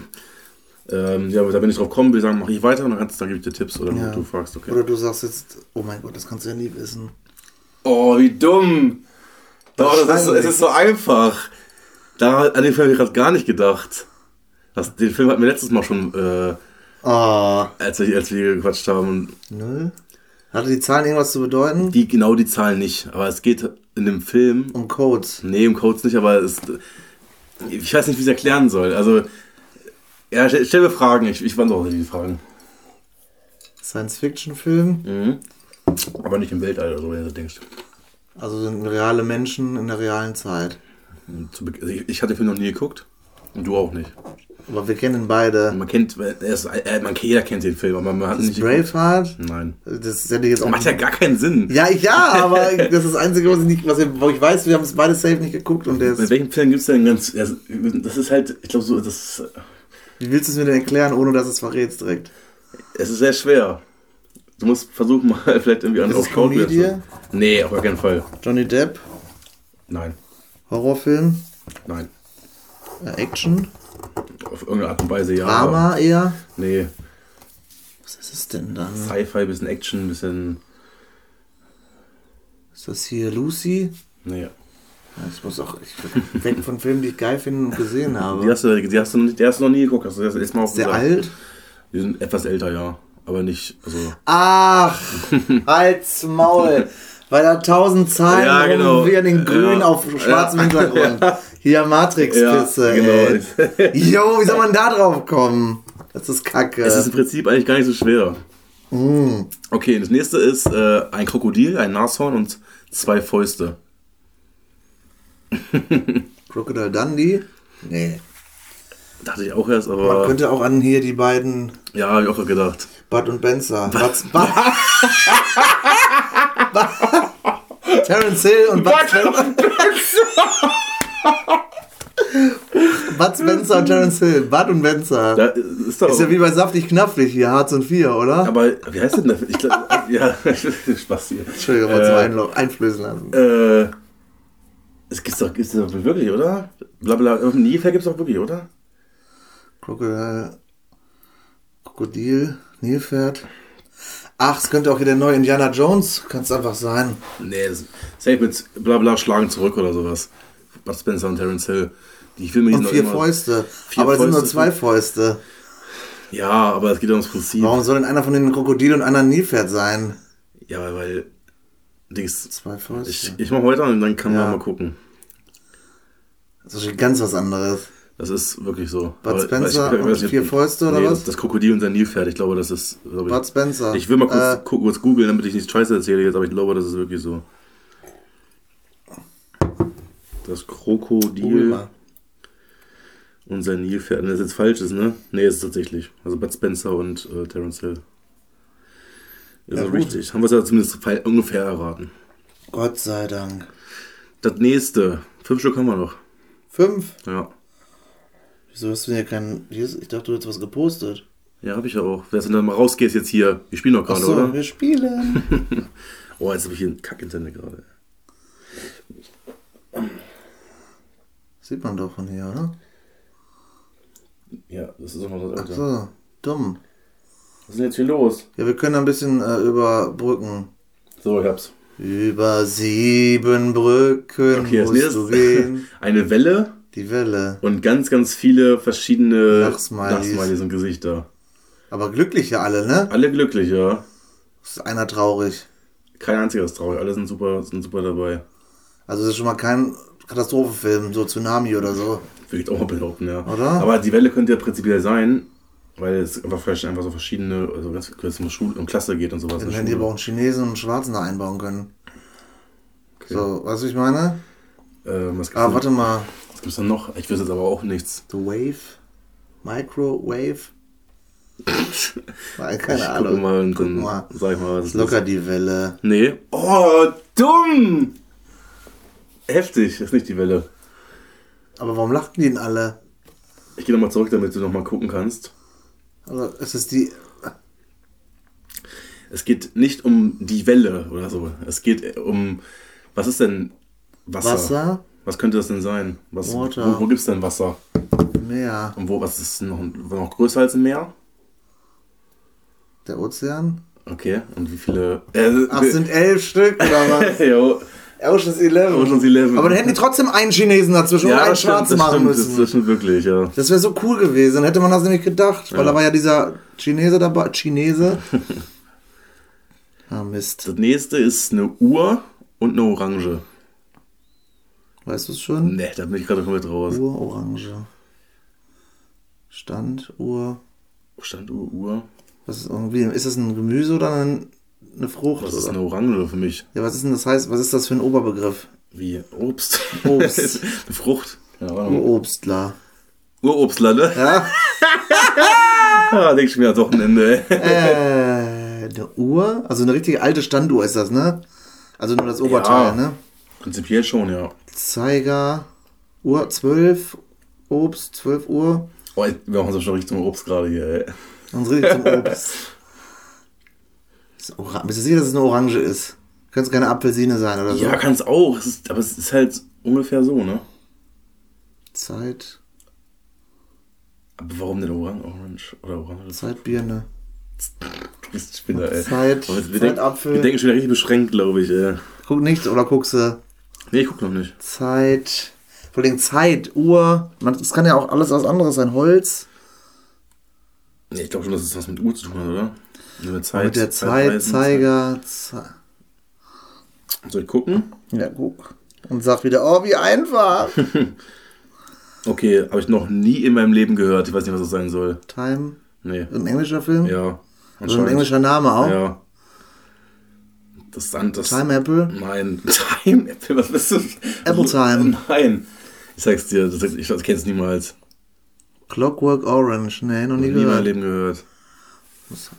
Ähm, ja, aber da bin ich drauf gekommen, wir sagen, mach ich weiter und dann, kannst, dann gebe ich dir Tipps oder Ja. du fragst, okay. Oder du sagst jetzt, oh mein Gott, das kannst du ja nie wissen. Oh, wie dumm! Doch, das ist, es ist so einfach. Da, an den Film habe ich gerade gar nicht gedacht. Das, den Film hatten wir letztes Mal schon, äh, Oh, als, wir, als wir gequatscht haben. Null? Hatte die Zahlen irgendwas zu bedeuten? die genau die Zahlen nicht. Aber es geht in dem Film, Um Codes. nee, im Codes nicht, aber es, ich weiß nicht, wie ich es erklären soll. Also, Ja, stell, stell mir Fragen. Ich, ich beantworte die Fragen. Science-Fiction-Film. Mhm. Aber nicht im Weltall oder so, wenn du denkst. Also sind reale Menschen in der realen Zeit. Also ich, hatte den Film noch nie geguckt. Und du auch nicht. Aber wir kennen beide. Man kennt, er ist, äh, man, jeder kennt den Film, aber man hat Das nicht Braveheart. geguckt. Nein. Das hätte jetzt auch Macht ja gar keinen Sinn. Ja, ich- ja, aber das ist das Einzige, was ich, nicht, was ich, wo ich weiß, wir haben es beide safe nicht geguckt und der ist, welchem Film gibt es denn ganz. Das ist halt, ich glaube, so, das, Wie willst du es mir denn erklären, ohne dass es verrätst direkt? es ist sehr schwer. Du musst versuchen, mal vielleicht irgendwie an auf zu- Nee, auf gar keinen Fall. Johnny Depp, Nein, Horrorfilm, nein. äh, Action, Auf irgendeine Art und Weise ja. Drama eher. Nee, Was ist es denn dann? Sci-Fi, bisschen Action, bisschen. Ist das hier Lucy? Nee. Ja, Ich muss auch ich weg von Filmen, die ich geil finde und gesehen Die habe. hast du, die hast du, die hast du noch nie geguckt. Hast du das erstmal Ist der alt? Die sind etwas älter, ja. Aber nicht, also. Ach, halt's Maul. Weil da tausend Zahlen Ja, genau. wir in grün Ja. auf schwarzem Hintergrund. Hier Matrix-Pisse, genau. ey. Jo, wie soll man da drauf kommen? Das ist kacke. Es ist im Prinzip eigentlich gar nicht so schwer. Mm. Okay, das nächste ist äh, ein Krokodil, ein Nashorn und zwei Fäuste. Crocodile Dundee? Nee. Dachte ich auch erst, Man aber. könnte auch an hier die beiden Ja, habe ich auch gedacht. Bud und Benzer. Bud, Bud. Terence Hill und Bud Spencer. Bud Spencer und Terence Hill. Bud und Benzer. Da ist. Ist ja wie bei Saftig Knappig hier, Harz und Vier, oder? aber wie heißt denn das? Ich glaub, ja, Spaß hier. Entschuldigung, mal Äh, zum Einflößen lassen. Äh, es gibt's doch, gibt's doch wirklich, oder? Blabla, auf dem Nilpferd gibt's doch wirklich, oder? Krokodil. Krokodil. Nilpferd. Ach, es könnte auch hier der neue Indiana Jones. Kann es einfach sein. Nee, safe mit Blabla schlagen zurück oder sowas. Bud Spencer und Terence Hill. Die Filme Und vier Fäuste. Vier Aber es sind nur zwei Fäuste. Ja, aber es geht ums Prinzip. Warum soll denn einer von denen ein Krokodil und einer ein Nilpferd sein? Ja, weil, weil Dings. Zwei Fäuste. Ich, ich mach weiter und dann kann Ja. man mal gucken. das ist ganz was anderes. Das ist wirklich so. Bud Aber- Spencer weil ich- ich und vier Fäuste oder nee, was? Das Krokodil und sein Nilpferd, ich glaube, das ist. glaub Bud ich, Spencer. ich will mal kurz, Äh, kurz googeln, damit ich nicht Scheiße erzähle jetzt, aber ich glaube, das ist wirklich so. Das Krokodil und sein Nilpferd. Wenn das jetzt falsch ist, ne? Nee, ist es tatsächlich. Also Bud Spencer und äh, Terence Hill. Ist Ja, richtig. Haben wir es ja zumindest ungefähr erraten. Gott sei Dank. Das nächste. Fünf Stück haben wir noch. Fünf? Ja. Wieso hast du denn hier kein. Hier ist, ich dachte, du hättest was gepostet. Ja, habe ich ja auch. Wer dann mal rausgehst jetzt hier. Wir spielen doch gerade, Achso, oder? wir spielen. Oh, jetzt habe ich hier ein Kack-Internet gerade. Sieht man doch von hier, oder? Ja, das ist noch das Ach Alte. so, dumm. Was ist denn jetzt hier los? Ja, wir können ein bisschen äh, überbrücken. So, ich hab's. Über sieben Brücken Okay, musst du gehen. Eine Welle Die Welle. und ganz, ganz viele verschiedene Lachsmilies. Lachsmilies und Gesichter. Aber glückliche alle, ne? Alle glücklich, ja. Ist einer traurig. Kein einziger ist traurig. Alle sind super, sind super dabei. Also das ist schon mal kein Katastrophenfilm, so Tsunami oder so. Würde ich auch mal behaupten, ja. Oder? Aber die Welle könnte ja prinzipiell sein, weil es einfach vielleicht einfach so verschiedene, also ganz kurz um Schule und Klasse geht und sowas. Dann hätten die aber auch einen Chinesen und einen Schwarzen da einbauen können. Okay. So, weißt du, was ich meine? Ähm, was Ah, warte mal. Gibt's denn noch? Ich weiß jetzt aber auch nichts. The Wave? Microwave? Nein, keine ich Ahnung. gucke mal und Guck mal. sag ich mal, was Locker ist. die Welle. Nee. Oh, dumm! Heftig, das ist nicht die Welle. Aber warum lachten die denn alle? Ich gehe nochmal zurück, damit du nochmal gucken kannst. Also, es ist die. Es geht nicht um die Welle oder so. Es geht um. Was ist denn Wasser? Wasser, Was könnte das denn sein? Was, Water. Wo, wo gibt es denn Wasser? Meer, Und wo, was ist noch, noch größer als ein Meer? der Ozean. Okay, und wie viele. Äh, Ach, sind elf Stück oder was? jo. Ocean's Eleven. Ocean's Eleven. Aber dann hätten die trotzdem einen Chinesen dazwischen und einen Schwarzen machen stimmt, müssen. Das, das stimmt wirklich, ja. Das wäre so cool gewesen, dann hätte man das nämlich gedacht. Weil Ja. da war ja dieser Chinese dabei. Chinese. ah, Mist. Das nächste ist eine Uhr und eine Orange. Weißt du es schon? Ne, da bin ich gerade komplett raus. Uhr, Orange. Standuhr. Standuhr, Uhr. Was ist irgendwie, ist das ein Gemüse oder ein, eine Frucht? Was ist oder? eine Orange für mich? Ja, was ist denn das heißt, was ist das für ein Oberbegriff? Wie? Obst. Obst. eine Frucht. Urobstler. Urobstler, ne? Ja? Ah, denk ich mir ans Wochenende. ey. äh, eine Uhr? Also eine richtige alte Standuhr ist das, ne? Also nur das Oberteil, Ja. ne? Prinzipiell schon, ja. Zeiger, Uhr 12, Obst, 12 Uhr. Oh, wir machen so schon richtig zum Obst gerade hier, ey. Rede ich zum Obst. Bist du sicher, dass es eine Orange ist? Könnte es keine Apfelsine sein oder so? Ja, kann es auch. Es ist, aber es ist halt ungefähr so, ne? Zeit, Aber warum denn Orang Orange oder Orange? Zeitbirne. Du bist Spinner, ey. Zeit, wir, Zeitapfel. wir denken schon wieder richtig beschränkt, glaube ich, ey. Guck nicht oder guckst du? Nee, ich guck noch nicht. Zeit. Vor allem Zeit, Uhr. Man- Das kann ja auch alles was anderes sein. Holz. Nee, ich glaube schon, dass es was mit Uhr zu tun hat, oder? Also mit Zeit. mit der Zeitreisen, Zeitzeiger. Ze Zeit. Soll ich gucken? ja, guck. Und sag wieder, oh, wie einfach. Okay, habe ich noch nie in meinem Leben gehört. Ich weiß nicht, was das sein soll. Time. Nee. Ein englischer Film? Ja. Also ein englischer Name auch? Ja. Das ist das. Time Apple? Nein. Time Apple, was bist du? Apple Time. Nein. Ich sag's dir, das, ich, ich kenn's niemals. Clockwork Orange. Nee, noch nie Nie in meinem gehört. Leben gehört.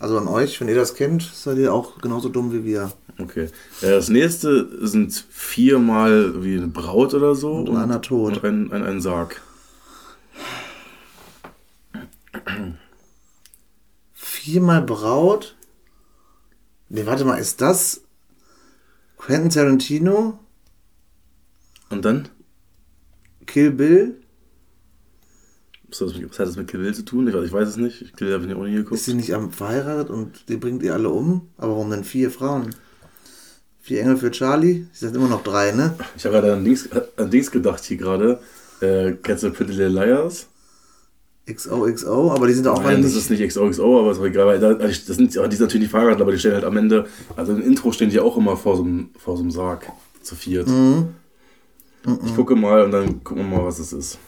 Also an euch, wenn ihr das kennt, seid ihr auch genauso dumm wie wir. Okay. Das nächste sind viermal wie eine Braut oder so. Und einer tot. Und ein, ein, ein Sarg. Viermal Braut? Nee, warte mal, ist das Quentin Tarantino? Und dann? Kill Bill? Was hat das mit, was hat das mit Kill Bill zu tun? Ich, weiß- ich weiß es nicht. Ich Kill Bill habe ich auch nie geguckt. Ist sie nicht am verheiratet und die bringt ihr alle um? Aber warum denn vier Frauen? Vier Engel für Charlie? Sie sind immer noch drei, ne? Ich habe gerade an Dings, an Dings gedacht hier gerade. Äh, kennst du Pretty Little Liars? XOXO, aber die sind auch Nein, das ist nicht XOXO, aber ist auch egal. Weil da, also ich- das sind, aber die sind natürlich verheiratet, aber die stehen halt am Ende, also im Intro stehen die auch immer vor so einem, vor so einem Sarg zu viert. Mhm. Ich gucke mal und dann gucken wir mal, was es ist.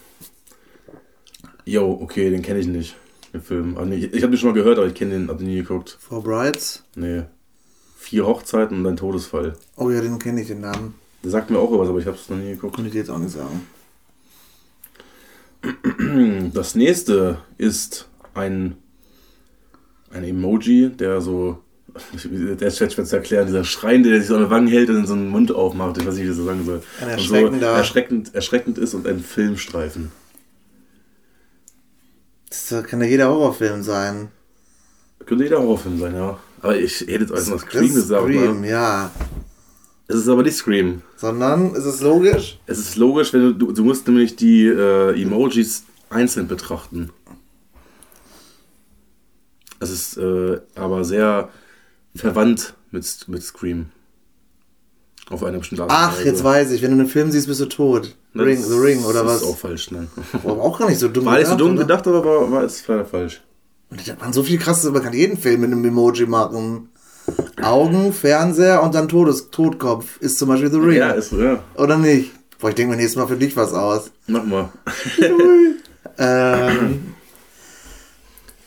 Jo, okay, den kenne ich nicht, den Film. Also nicht, ich habe den schon mal gehört, aber ich kenne den, habe den nie geguckt. Four Brides. Nee. Vier Hochzeiten und ein Todesfall. Oh ja, den kenne ich, den Namen. Der sagt mir auch was, aber ich habe es noch nie geguckt. Konnte ich dir jetzt auch nicht sagen. Das nächste ist ein, ein Emoji, der so, der ist schwer zu erklären, dieser Schreiende, der sich so an der Wangen hält und so einen Mund aufmacht, ich weiß nicht, wie ich das sagen soll. Ein Und so erschreckender- erschreckend, erschreckend ist und ein Filmstreifen. Das kann ja jeder Horrorfilm sein. Könnte jeder Horrorfilm sein, ja. Aber ich hätte jetzt erstmal Das Scream gesagt. Scream, ja. Es ist aber nicht Scream. Sondern, ist es logisch? Es ist logisch, wenn du, du, du musst nämlich die äh, Emojis einzeln betrachten. Es ist äh, aber sehr verwandt mit, mit Scream. Auf eine bestimmte Art und Ach, jetzt weiß ich. Wenn du einen Film siehst, bist du tot. Das Ring, The Ring oder ist was? auch falsch, nein. War auch gar nicht so dumm War nicht so dumm oder? gedacht, aber war, war es leider falsch. Und da waren so viel krasse, man kann jeden Film mit einem Emoji machen. Augen, Fernseher und dann Todes Totkopf ist zum Beispiel The Ring. Ja, ist, ja. Oder nicht? Boah, ich denke mir nächstes Mal für dich was aus. Mach mal. Ähm,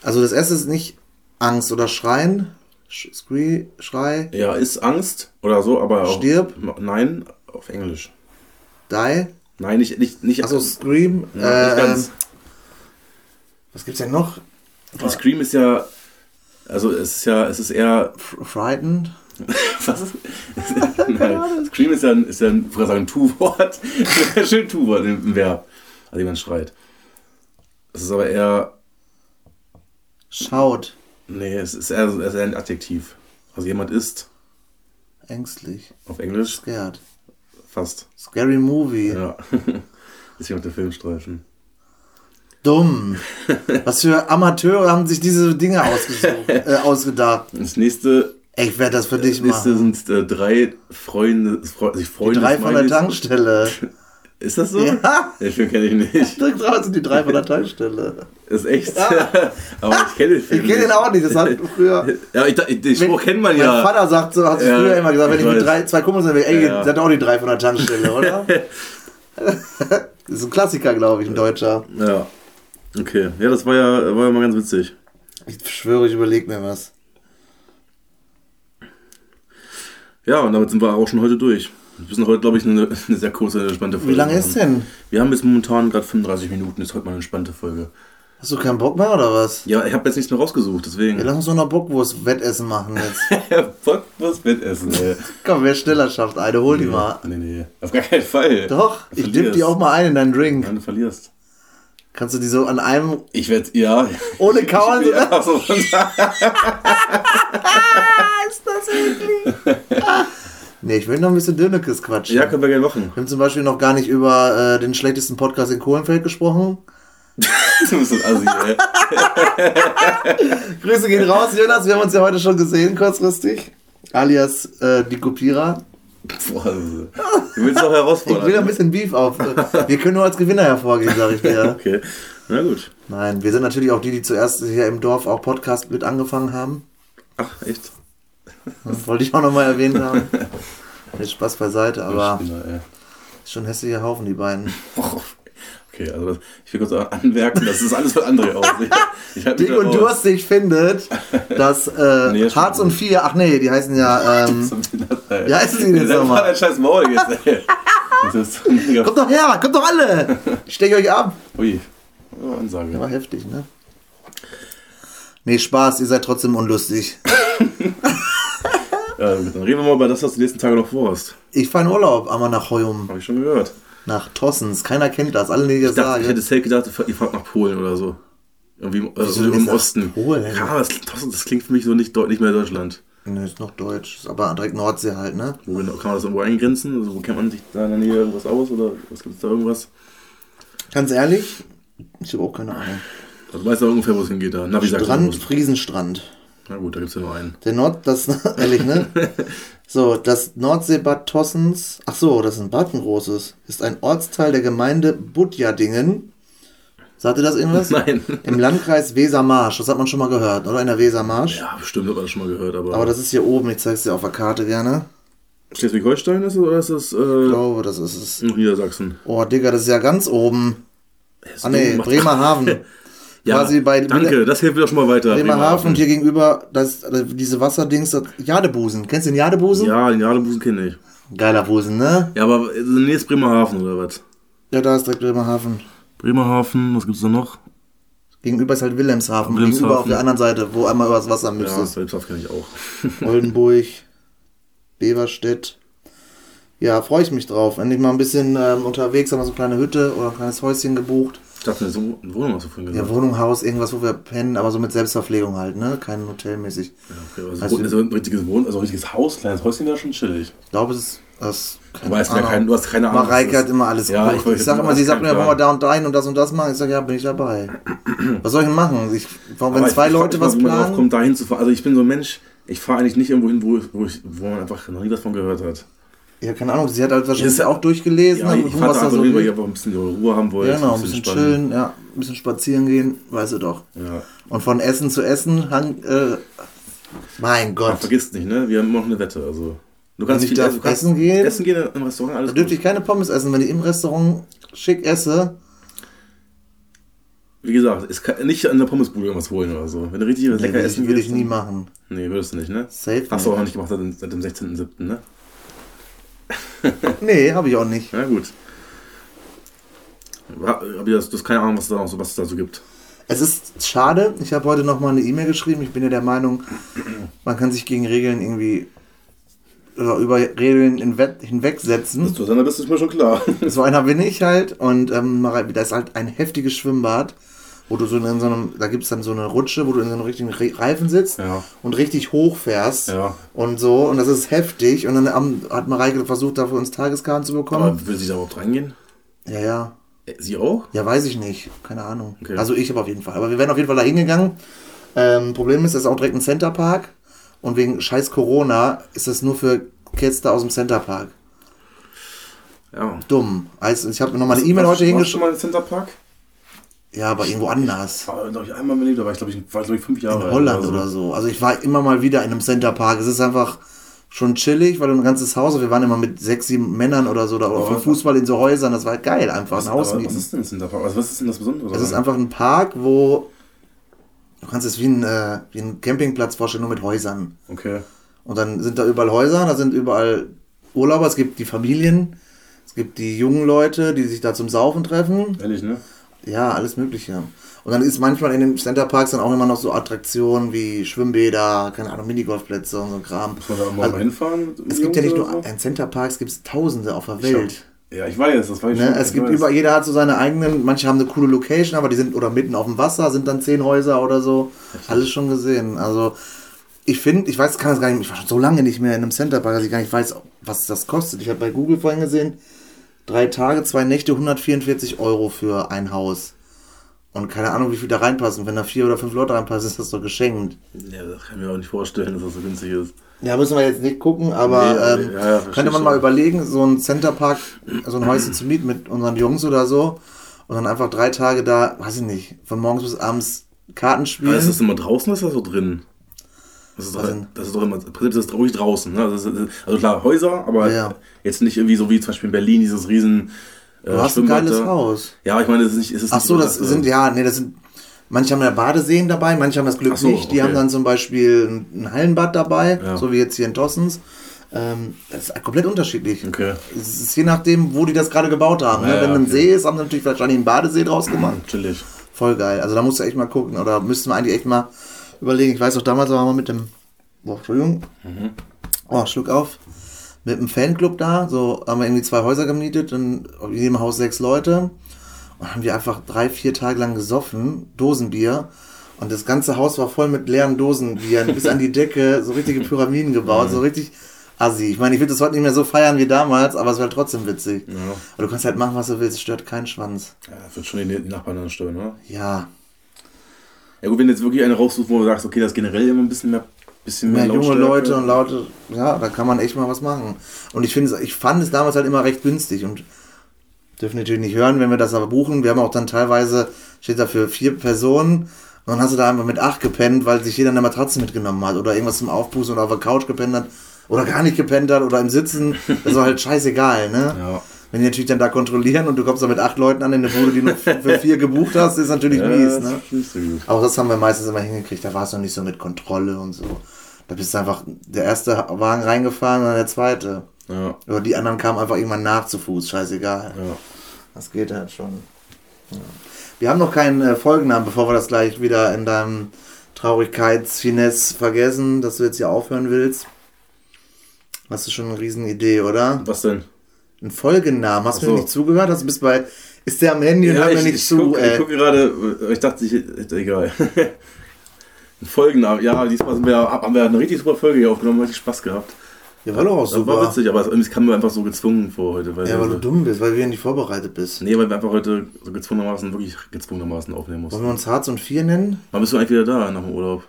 also das erste ist nicht Angst oder Schreien. Sch Scree, Schrei, Ja, ist Angst oder so, aber auch. Stirb. Nein, auf Englisch. Die. Nein, nicht, nicht, nicht Achso, Scream. ja, nicht ähm, ganz. was gibt's denn noch? Scream ist ja. Also es ist ja, es ist eher Frightened. Was? Nein, Scream ist ja ein, ist ja ein, ich sagen, Tu-Wort. Schön Tu-Wort, ein Verb, also jemand schreit. Es ist aber eher, Schaut. nee, es ist eher, es ist eher ein Adjektiv. Also jemand ist, Ängstlich. auf Englisch, Scared. fast. Scary Movie. Ja. ist jemand der Filmstreifen. Dumm. Was für Amateure haben sich diese Dinge äh, ausgedacht. Das nächste, ich werde das für dich das nächste machen. sind äh, drei Freunde, Fre Die Freunde. drei von der. Tankstelle. Ist das so? Ja. Den Film kenne ich nicht. Direkt drauf sind die drei von der Tankstelle. Ist echt. aber ich kenne den Film Ich kenne den auch nicht, das hat früher. Ja, ich, ich, den Spruch kennt man Mein ja. Vater sagt so, hat Ja, früher immer gesagt, wenn ich ich mit drei, zwei Kumpels bin, ey, Ja, ja. seid auch die drei von der Tankstelle, oder? das ist ein Klassiker, glaube ich, ein Deutscher. Ja. Okay, ja, das war ja, war ja mal ganz witzig. Ich schwöre, ich überlege mir was. Ja, und damit sind wir auch schon heute durch. Wir sind heute, glaube ich, eine, eine sehr kurze, entspannte Folge. Wie lange ist denn? Wir haben jetzt momentan gerade 35 Minuten, ist heute mal eine entspannte Folge. Hast du keinen Bock mehr oder was? Ja, ich habe jetzt nichts mehr rausgesucht, deswegen. Ja, lass uns doch noch Bockwurst-Wettessen machen jetzt. Fuck, was Wettessen, ey. Komm, wer schneller schafft, eine, hol die mal. Nee, nee, auf gar keinen Fall. Doch, Du ich dipp die auch mal ein in deinen Drink. Nein, du verlierst. Kannst du die so an einem, Ich werde, ja. ohne Kauern so... Ja, so ist das eklig. nee, ich will noch ein bisschen Dönekes quatschen. ja, können wir gerne machen. Wir haben zum Beispiel noch gar nicht über äh, den schlechtesten Podcast in Kohlenfeld gesprochen. Du bist ein Assi, ey. Grüße gehen raus, Jonas. Wir haben uns ja heute schon gesehen, kurzfristig. Alias äh, die Kopierer. Boah, du willst doch Ich herausfordern. will ein bisschen Beef auf. Wir können nur als Gewinner hervorgehen, sage ich dir. Okay, na gut. Nein, wir sind natürlich auch die, die zuerst hier im Dorf auch Podcast mit angefangen haben. Ach, echt? Das wollte ich auch nochmal erwähnt haben. Jetzt Spaß beiseite, aber Spinner, ist schon ein hässlicher Haufen, die beiden. Boah. Okay, also das, ich will kurz anmerken, das ist alles für andere aus. Ich, ich halt mich Dick und. Durstig findet, dass äh, Nee, Harz und. Vier, ach nee, die heißen ja, ähm, Ja, Wie heißen die denn Sag nochmal? mal dein scheiß Maul jetzt, ey. Das kommt doch her, kommt doch alle! Ich steche euch ab. Ui. Oh, Ansage. War heftig, ne? Nee, Spaß, ihr seid trotzdem unlustig. Ja, dann reden wir mal über das, was du die nächsten Tage noch vorhast. Ich fahre in Urlaub, aber nach Heum, Habe ich schon gehört. Nach Tossens. Keiner kennt das, alle, die das Ich, sagen. hätte safe gedacht, ihr fahrt nach Polen oder so. Irgendwie denn im Osten. Polen? Ja, das, das, das klingt für mich so nicht, nicht mehr Deutschland. Nee, ist noch Deutsch, ist aber direkt Nordsee halt, ne? Wo genau- kann man das irgendwo eingrenzen? Also, wo kennt man sich da in der Nähe irgendwas aus? Oder was gibt es da irgendwas? Ganz ehrlich, ich habe auch keine Ahnung. Also, du weißt ja ungefähr, wo es hingeht da. Navi Strand, es. Friesenstrand. Na gut, da gibt es ja nur einen. Der Nord, das, ehrlich, ne? So, das Nordseebad Tossens, ach so, das ist ein Bad, ein großes, ist ein Ortsteil der Gemeinde Budjadingen. Sagt ihr das irgendwas? Nein. Im Landkreis Wesermarsch, das hat man schon mal gehört, oder? In der Wesermarsch. Ja, bestimmt hat man das schon mal gehört, aber. Aber das ist hier oben, ich zeig's dir auf der Karte gerne. Schleswig-Holstein ist es oder ist es Ich äh, glaube, das ist es. Niedersachsen? Oh, Digga, das ist ja ganz oben. Das Ah nee, Bremerhaven. Ja, quasi bei- danke, das hilft mir doch schon mal weiter. Bremerhaven und hier gegenüber, das, das, diese Wasserdings, das Jadebusen. Kennst du den Jadebusen? Ja, den Jadebusen kenne ich. Geiler Busen, ne? Ja, aber äh, nee, ist Bremerhaven oder was? Ja, da ist direkt Bremerhaven. Bremerhaven, was gibt's da noch? Gegenüber ist halt Wilhelmshaven. Wilhelmshaven. Gegenüber auf der anderen Seite, wo einmal übers Wasser Ja, müsstest. Selbsthaft kenne ich auch. Oldenburg, Beverstedt. Ja, freue ich mich drauf. Endlich mal ein bisschen ähm, unterwegs, haben wir so eine kleine Hütte oder ein kleines Häuschen gebucht. Ich dachte, so eine Wohnung hast du vorhin Ja, gesagt. Wohnung, Haus, irgendwas, wo wir pennen, aber so mit Selbstverpflegung halt, ne? Kein Hotelmäßig. Ja, okay, also, Also- also ein richtiges Wohn also ein richtiges Haus, kleines Häuschen wäre schon chillig. Ich glaube, es ist. Das, Du weißt ja kein, du hast keine Ahnung. Mareike hat immer alles Ja, ich Ich, sag immer, sie sagt mir, wollen wir da und dahin und das und das machen. Ich sage, ja, bin ich dabei. Was soll ich denn machen? Ich, wenn Aber zwei ich Leute mal, was drauf planen. kommt, dahin zu fahren. Also ich bin so ein Mensch, ich fahre eigentlich nicht irgendwo hin, wo, ich- wo, man einfach noch nie was von gehört hat. Ja, keine Ahnung, sie hat halt wahrscheinlich Ist ja- auch durchgelesen, Ja, ich geguckt, fahre was da so weil ich ein bisschen Ruhe haben wollte. Ja, genau, ein bisschen entspannen. chillen, ja, ein bisschen spazieren gehen, weißt du doch. Ja. Und von Essen zu Essen, hang, äh, mein Gott. vergisst nicht, ne? Wir haben noch eine Wette. Also, du kannst du kannst essen gehen? Essen gehen im Restaurant, alles Da dürfte ich keine Pommes essen, wenn ich im Restaurant schick esse. Wie gesagt, es kann nicht an der Pommesbude irgendwas holen oder so. Wenn du richtig Nee, lecker essen ich, würde ich nie machen. Nee, würdest du nicht, ne? Safe Hast du auch nicht. noch nicht gemacht seit dem, seit dem 16.07., ne? Nee, habe ich auch nicht. Na gut. Du hast, du hast keine Ahnung, was, da was es da so gibt. Es ist schade, ich habe heute noch mal eine E-Mail geschrieben. Ich bin ja der Meinung, man kann sich gegen Regeln irgendwie oder über Regeln hinwe hinwegsetzen. Dass du dann bist, ist mir schon klar. So einer bin ich halt. Und ähm, da ist halt ein heftiges Schwimmbad, wo du so in so einem, da gibt es dann so eine Rutsche, wo du in so einem richtigen Re Reifen sitzt Ja. und richtig hoch fährst. Ja. Und so, und das ist heftig. Und dann hat Mareike versucht, dafür uns Tageskarten zu bekommen. Aber will sie da überhaupt reingehen? ja, ja. Äh, Sie auch? Ja, weiß ich nicht. Keine Ahnung. Okay. Also ich habe auf jeden Fall. Aber wir werden auf jeden Fall da hingegangen. Ähm, Problem ist, es ist auch direkt ein Centerpark. Und wegen scheiß Corona ist das nur für Kids da aus dem Centerpark. Ja. Dumm. Also ich habe mir nochmal eine E-Mail Warst- heute warst du hingeschrieben. mal im Centerpark? Ja, aber irgendwo anders. War, glaube ich, einmal mit da war ich, glaube ich, war, glaub ich, fünf Jahre In Holland oder so. Also ich war immer mal wieder in einem Centerpark. Es ist einfach schon chillig, weil du ein ganzes Haus, wir waren immer mit sechs, sieben Männern oder so, oder vom Fußball in so Häusern, das war halt geil, einfach ein Haus Aber was ist denn das Centerpark? Also was ist denn das Besondere? Es ist einfach ein Park, wo du kannst es wie ein, äh, wie ein Campingplatz vorstellen, nur mit Häusern. Okay. Und dann sind da überall Häuser, da sind überall Urlauber, es gibt die Familien, es gibt die jungen Leute, die sich da zum Saufen treffen. Ehrlich, ne? Ja, alles Mögliche. Und dann ist manchmal in den Centerparks dann auch immer noch so Attraktionen wie Schwimmbäder, keine Ahnung, Minigolfplätze und so ein Kram. Muss man da auch mal Also, hinfahren? mit es gibt ja nicht nur oder ein Centerparks, gibt es tausende auf der so? Welt. Ja, ich weiß, das weiß ich Ne? schon. Es ich gibt weiß. über, jeder hat so seine eigenen, manche haben eine coole Location, aber die sind oder mitten auf dem Wasser, sind dann zehn Häuser oder so. Alles schon gesehen. Also ich finde, ich weiß, kann das gar nicht, ich war schon so lange nicht mehr in einem Centerpark, dass ich gar nicht weiß, was das kostet. Ich habe bei Google vorhin gesehen, drei Tage, zwei Nächte, 144 Euro für ein Haus. Und keine Ahnung, wie viel da reinpassen. Wenn da vier oder fünf Leute reinpassen, ist das doch geschenkt. Ja, das kann ich mir auch nicht vorstellen, dass das so günstig ist. Ja, müssen wir jetzt nicht gucken, aber Nee, ähm, ja, könnte man schon. mal überlegen, so ein Centerpark, so ein Häuschen zu mieten mit unseren Jungs oder so und dann einfach drei Tage da, weiß ich nicht, von morgens bis abends Karten spielen. Aber ist das immer draußen oder ist das so drin? Das ist, doch, denn? das ist doch immer, im Prinzip ist das ruhig draußen. Ne? Das ist, also klar, Häuser, aber Ja. jetzt nicht irgendwie so wie zum Beispiel in Berlin, dieses riesen äh, du hast ein geiles. Haus. Ja, ich meine, das ist nicht. Es ist Ach nicht so, das dass, äh, sind, ja, nee, das sind, manche haben ja Badeseen dabei, manche haben das Glück so, nicht. Die okay. haben dann zum Beispiel ein, Hallenbad dabei, Ja. so wie jetzt hier in Tossens. Ähm, das ist komplett unterschiedlich. Okay. Es ist je nachdem, wo die das gerade gebaut haben. Ja, ne? Wenn ja, ein okay. See ist, haben sie natürlich wahrscheinlich einen Badesee draus gemacht. Chillig. Voll geil. Also da musst du echt mal gucken. Oder müssten wir eigentlich echt mal überlegen. Ich weiß auch, damals waren wir mit dem. Boah, Entschuldigung. Oh, Schluck auf. Mit einem Fanclub da. So haben wir irgendwie zwei Häuser gemietet und in jedem Haus sechs Leute. Und haben wir einfach drei, vier Tage lang gesoffen. Dosenbier. Und das ganze Haus war voll mit leeren Dosenbier. bis an die Decke. So richtige Pyramiden gebaut. So richtig assi. Ich meine, ich würde das heute nicht mehr so feiern wie damals, aber es wäre trotzdem witzig. Ja. Aber du kannst halt machen, was du willst. Es stört keinen Schwanz. ja, das wird schon die Nachbarn dann stören, oder? Ja. Ja gut, wenn du jetzt wirklich eine raussuchst, wo du sagst, okay, das ist generell immer ein bisschen mehr, bisschen mehr, mehr junge. Leute und laute, ja, da kann man echt mal was machen. Und ich finde, es- ich fand es damals halt immer recht günstig und dürfen natürlich nicht hören, wenn wir das aber buchen. Wir haben auch dann teilweise, steht da für vier Personen und dann hast du da einfach mit acht gepennt, weil sich jeder eine Matratze mitgenommen hat oder irgendwas zum Aufpusten oder auf der Couch gepennt hat oder gar nicht gepennt hat oder im Sitzen. Das war halt scheißegal, ne? Ja. Wenn die natürlich dann da kontrollieren und du kommst da mit acht Leuten an in eine Bude, die du für vier gebucht hast, ist natürlich Ja, mies, das ne? gut. Aber das haben wir meistens immer hingekriegt. Da war es noch nicht so mit Kontrolle und so. Da bist du einfach der erste Wagen reingefahren und dann der zweite. Ja, Oder die anderen kamen einfach irgendwann nach zu Fuß. Scheißegal. ja. Das geht halt schon. Ja. Wir haben noch keinen äh, Folgennamen, bevor wir das gleich wieder in deinem Traurigkeitsfinesse vergessen, dass du jetzt hier aufhören willst. Hast du schon eine riesen Idee, oder? Was denn? Ein Folgennamen. Hast du mir nicht zugehört? Hast du bist bei. Ist der am Handy und hört mir nicht zu, guck, ey. ich gucke gerade, äh, ich dachte, ich, egal. Ein Folgennamen, ja, diesmal sind wir, haben wir eine richtig super Folge hier aufgenommen, richtig Spaß gehabt. Ja, war doch auch Das war super. witzig, aber es kam mir einfach so gezwungen vor heute. Weil Ja, weil du so, dumm bist, weil wir nicht vorbereitet bist. Nee, weil wir einfach heute so gezwungenermaßen, wirklich gezwungenermaßen aufnehmen Wollen mussten. wir uns Harz und Vier nennen? Wann bist du eigentlich wieder da nach dem Urlaub?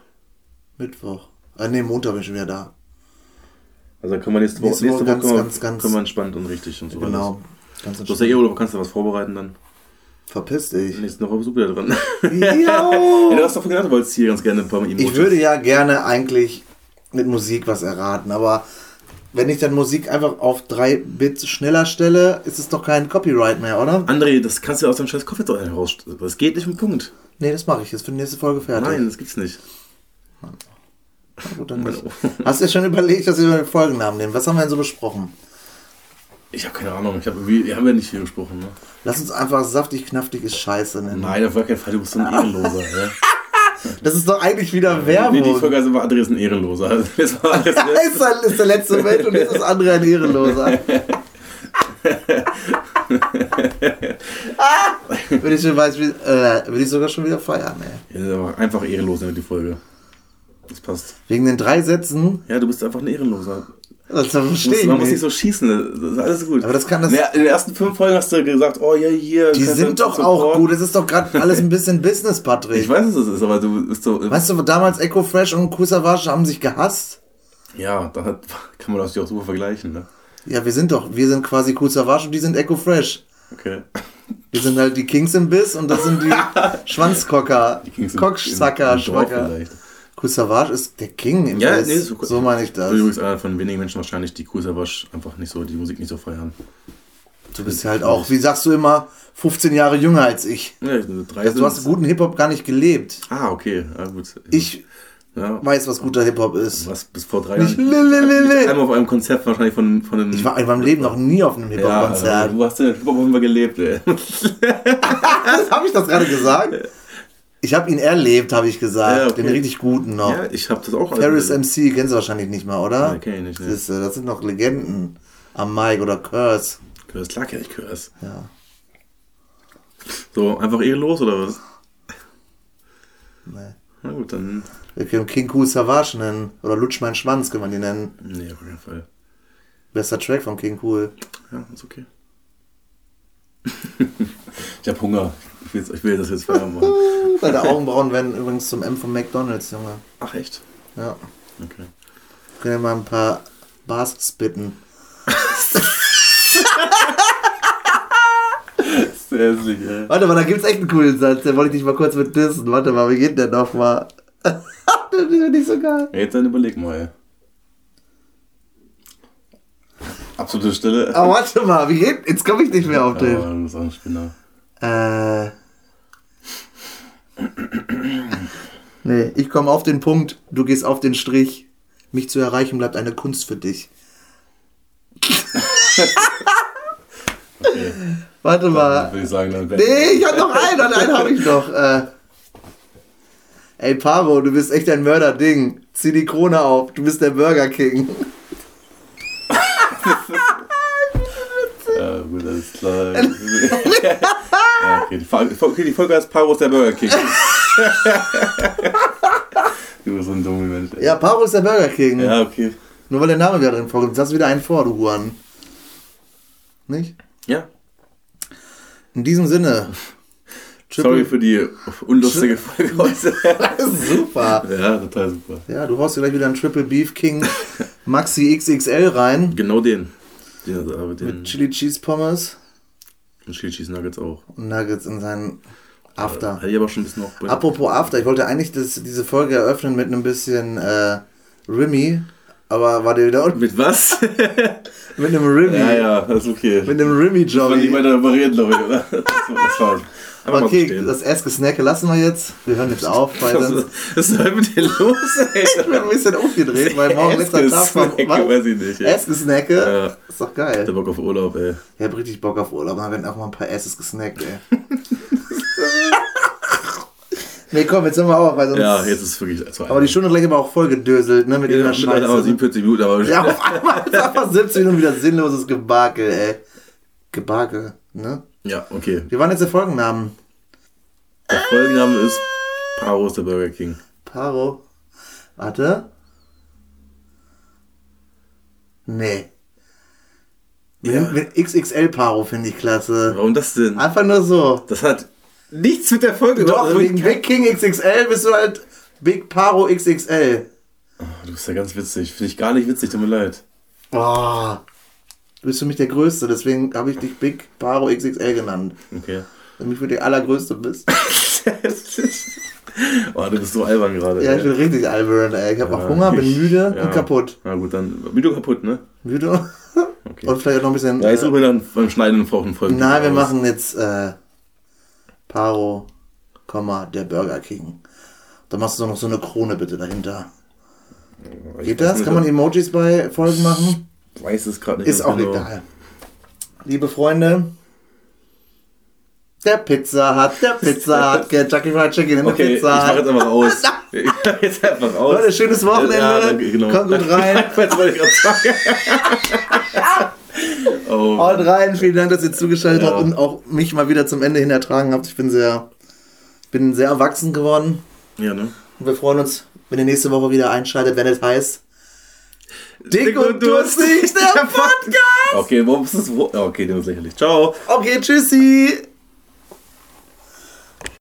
Mittwoch. Ah, nee, Montag bin ich schon wieder da. Also können wir nächste Woche, Nächste nächste Woche ganz, können, wir, ganz, ganz- können wir entspannt und richtig und so weiter. Genau. Ganz Du hast ja eh Urlaub, kannst du was vorbereiten dann. Verpiss dich. Nächste Woche bist du wieder dran. Ja. du hast doch gesagt, du wolltest hier ganz gerne ein paar Emojis. Ich würde ja gerne eigentlich mit Musik was erraten, aber wenn ich dann Musik einfach auf drei Bits schneller stelle, ist es doch kein Copyright mehr, oder? André, das kannst du aus deinem scheiß Kopf heraus. Das geht nicht im Punkt. Nee, das mache ich jetzt für die nächste Folge fertig. Nein, das gibt's nicht. Gut, dann nicht. Hast du dir schon überlegt, dass wir den Folgennamen nehmen? Was haben wir denn so besprochen? Ich habe keine Ahnung. Ich hab, wir haben ja nicht viel gesprochen. Ne? Lass uns einfach saftig, knaftig ist scheiße nennen. Nein, auf gar keinen Fall. Du bist so ein Ehrenloser. ja. Das ist doch eigentlich wieder Nee, Werbung. die Folge also war André ist ein Ehrenloser. Das war alles ist, der, ist der letzte Moment und jetzt ist andere ein Ehrenloser. ah, würde ich, schon weiß, wie, äh, würde ich sogar schon wieder feiern, ey. Ja, das einfach ehrenlos die Folge. Das passt. Wegen den drei Sätzen, Ja, du bist einfach ein Ehrenloser. das verstehe man ich muss nicht so schießen. Das ist alles gut. Aber das kann das- in den ersten fünf Folgen hast du gesagt, oh ja, hier. Die kannst sind doch auch gut. Es ist doch gerade alles ein bisschen Business, Ich Patrick. weiß, was das ist, aber du bist so. Weißt du, damals Echo Fresh und Kusavage haben sich gehasst? Ja, da hat, kann man das ja auch super vergleichen, ne? Ja, wir sind doch, wir sind quasi Kusavage und die sind Echo Fresh. Okay. Wir sind halt die Kings im Biss und das sind die Schwanzkocker, Kings im- im Dorf Schwacker. vielleicht. Cool Savage ist der King im Ja, nee, so- so meine ich das. Übrigens einer von wenigen Menschen wahrscheinlich, die Cool Savage einfach nicht so, die Musik nicht so feiern. Du bist halt auch, wie sagst du immer, 15 Jahre jünger als ich. Ja, Also du hast guten Hip-Hop gar nicht gelebt. Ah, okay. Ja, gut. Ich ja, weiß, was guter Hip-Hop ist. was bis vor drei Jahren. lililili. Einmal auf einem Konzert wahrscheinlich von, von einem. Ich war in meinem Leben noch nie auf einem ja, Hip-Hop-Konzert. also, wo hast du denn Hip-Hop wir gelebt, ey? habe ich das gerade gesagt? Ich habe ihn erlebt, habe ich gesagt. Ja, okay. Den richtig guten noch. Ja, ich hab das auch. Ferris MC kennst du wahrscheinlich nicht mal, oder? Nee, kenn ich nicht, nee. Das, das sind noch Legenden. Am Mike oder Curse. Curse, klar kenn ich Curse. Ja. So, einfach ehrenlos oder was? Nee. Na gut, dann. Wir können King Cool Savage nennen. Oder Lutsch mein Schwanz können wir die nennen. Nee, auf keinen Fall. Bester Track von King Cool. Ja, ist okay. Ich hab Hunger. Ich will, ich will das jetzt Feierabend machen. Deine Augenbrauen werden übrigens zum M von McDonalds, Junge. Ach, echt? Ja. Okay. Können wir mal ein paar Bars spitten. Sehr hässlich, ey. Warte mal, da gibt's echt einen coolen Satz. Den wollte ich dich mal kurz mit dissen. Warte mal, wie geht der nochmal? der ist nicht so geil. Ja, Jetzt dann überleg mal, ey. Absolute Stille. Aber warte mal, wie geht. Jetzt komme ich nicht mehr auf den. du bist auch ein Spinner. Äh. Nee, ich komme auf den Punkt, du gehst auf den Strich. Mich zu erreichen bleibt eine Kunst für dich. Okay. Warte Dann mal. würde ich sagen, dann Nee, ich hab noch einen, und einen habe ich noch. Äh. Ey, Paro, du bist echt ein Mörderding. Zieh die Krone auf, du bist der Burger King. Gut, alles klar. ja, okay, die Folge, okay, die Folge heißt Paros der Burger King. du bist so ein dummer Mensch. ey. Ja, Paro ist der Burger King. ja, okay. Nur weil der Name wieder drin vorkommt. Du wieder einen vor, du Huan. Nicht? Ja. In diesem Sinne. Sorry für die unlustige Folge heute. Super. ja, total super. Ja, du haust gleich wieder einen Triple Beef King Maxi XXL rein. Genau den. Den, aber den Mit Chili Cheese Pommes und Chili Cheese Nuggets auch. und Nuggets in seinen After. Hätte ich aber schon ein bisschen noch. Apropos After, ich wollte eigentlich das, diese Folge eröffnen mit einem bisschen äh, Rimmy, aber war der wieder unten Mit was? mit einem Rimmy. ja, ja, das ist okay. Mit einem Rimmy Das war nicht weiter reden, glaube ich, oder? Das das war mal Okay, das Essgesnacke lassen wir jetzt. Wir hören jetzt auf, weil Was, sonst was denn mit dir los, ey? ich bin ein bisschen aufgedreht, weil morgen letzter Tag was? weiß ich nicht. ey. Essgesnacke. Ja. Ist doch Der geil. Bock auf Urlaub, ey. Ich hab richtig Bock auf Urlaub, da werden auch mal ein paar Esses gesnackt, ey. nee, komm, jetzt sind wir auch, weil sonst. Ja, jetzt ist es wirklich zu Aber die Stunde gleich aber auch voll gedöselt, ne, mit ja, irgendeiner mittlerweile aber Scheiße. 47 Minuten, aber Ja, auf einmal ist einfach 17 Minuten wieder sinnloses Gebakel, ey. Gebakel, ne? Ja, okay. Wie waren jetzt der Folgennamen? Der Folgenname ist Paros der Burger King. Paro. Warte. Nee. Ja. Mit, mit XXL Paro finde ich klasse. Warum das denn? Einfach nur so. Das hat nichts mit der Folge Doch, überhaupt- wegen Big King XXL bist du halt Big Paro XXL. Du bist ja ganz witzig. Finde ich gar nicht witzig, tut mir leid. Boah. Du bist für mich der Größte, deswegen habe ich dich Big Paro XXL genannt. Okay. Damit du der Allergrößte bist. oh, du bist so albern gerade. Ja, ey. ich bin richtig albern, ey. Ich habe auch Ja, Hunger, bin müde ja. und kaputt. Na gut, dann Müde kaputt, ne? Müde Okay. und vielleicht auch noch ein bisschen. Ja, jetzt äh, dann beim Schneiden und Rauchen Folgen. Nein, wir aus. machen jetzt äh, Paro, der Burger King. Da machst du doch noch so eine Krone bitte dahinter. Ich Geht das? Kann man Emojis bei Folgen machen? Ich weiß es gerade nicht. Ist auch genau. egal. Liebe Freunde, der Pizza hat, der Pizza hat, Kentucky Fried Chicken in der Okay, ich Pizza mach hat. jetzt einfach aus. Ich mach jetzt einfach aus. Leute, schönes Wochenende. Ja, danke, genau. Kommt gut rein. Was wollte ich gerade sagen? oh. Haut rein, vielen Dank, dass ihr zugeschaltet Ja. habt und auch mich mal wieder zum Ende hin ertragen habt. Ich bin sehr, bin sehr erwachsen geworden. Ja, ne? Und wir freuen uns, wenn ihr nächste Woche wieder einschaltet, wenn es heißt Dick und Durstig, der Podcast! Okay, warum ist das? wo- Okay, das ist lächerlich. Ciao. Okay, tschüssi!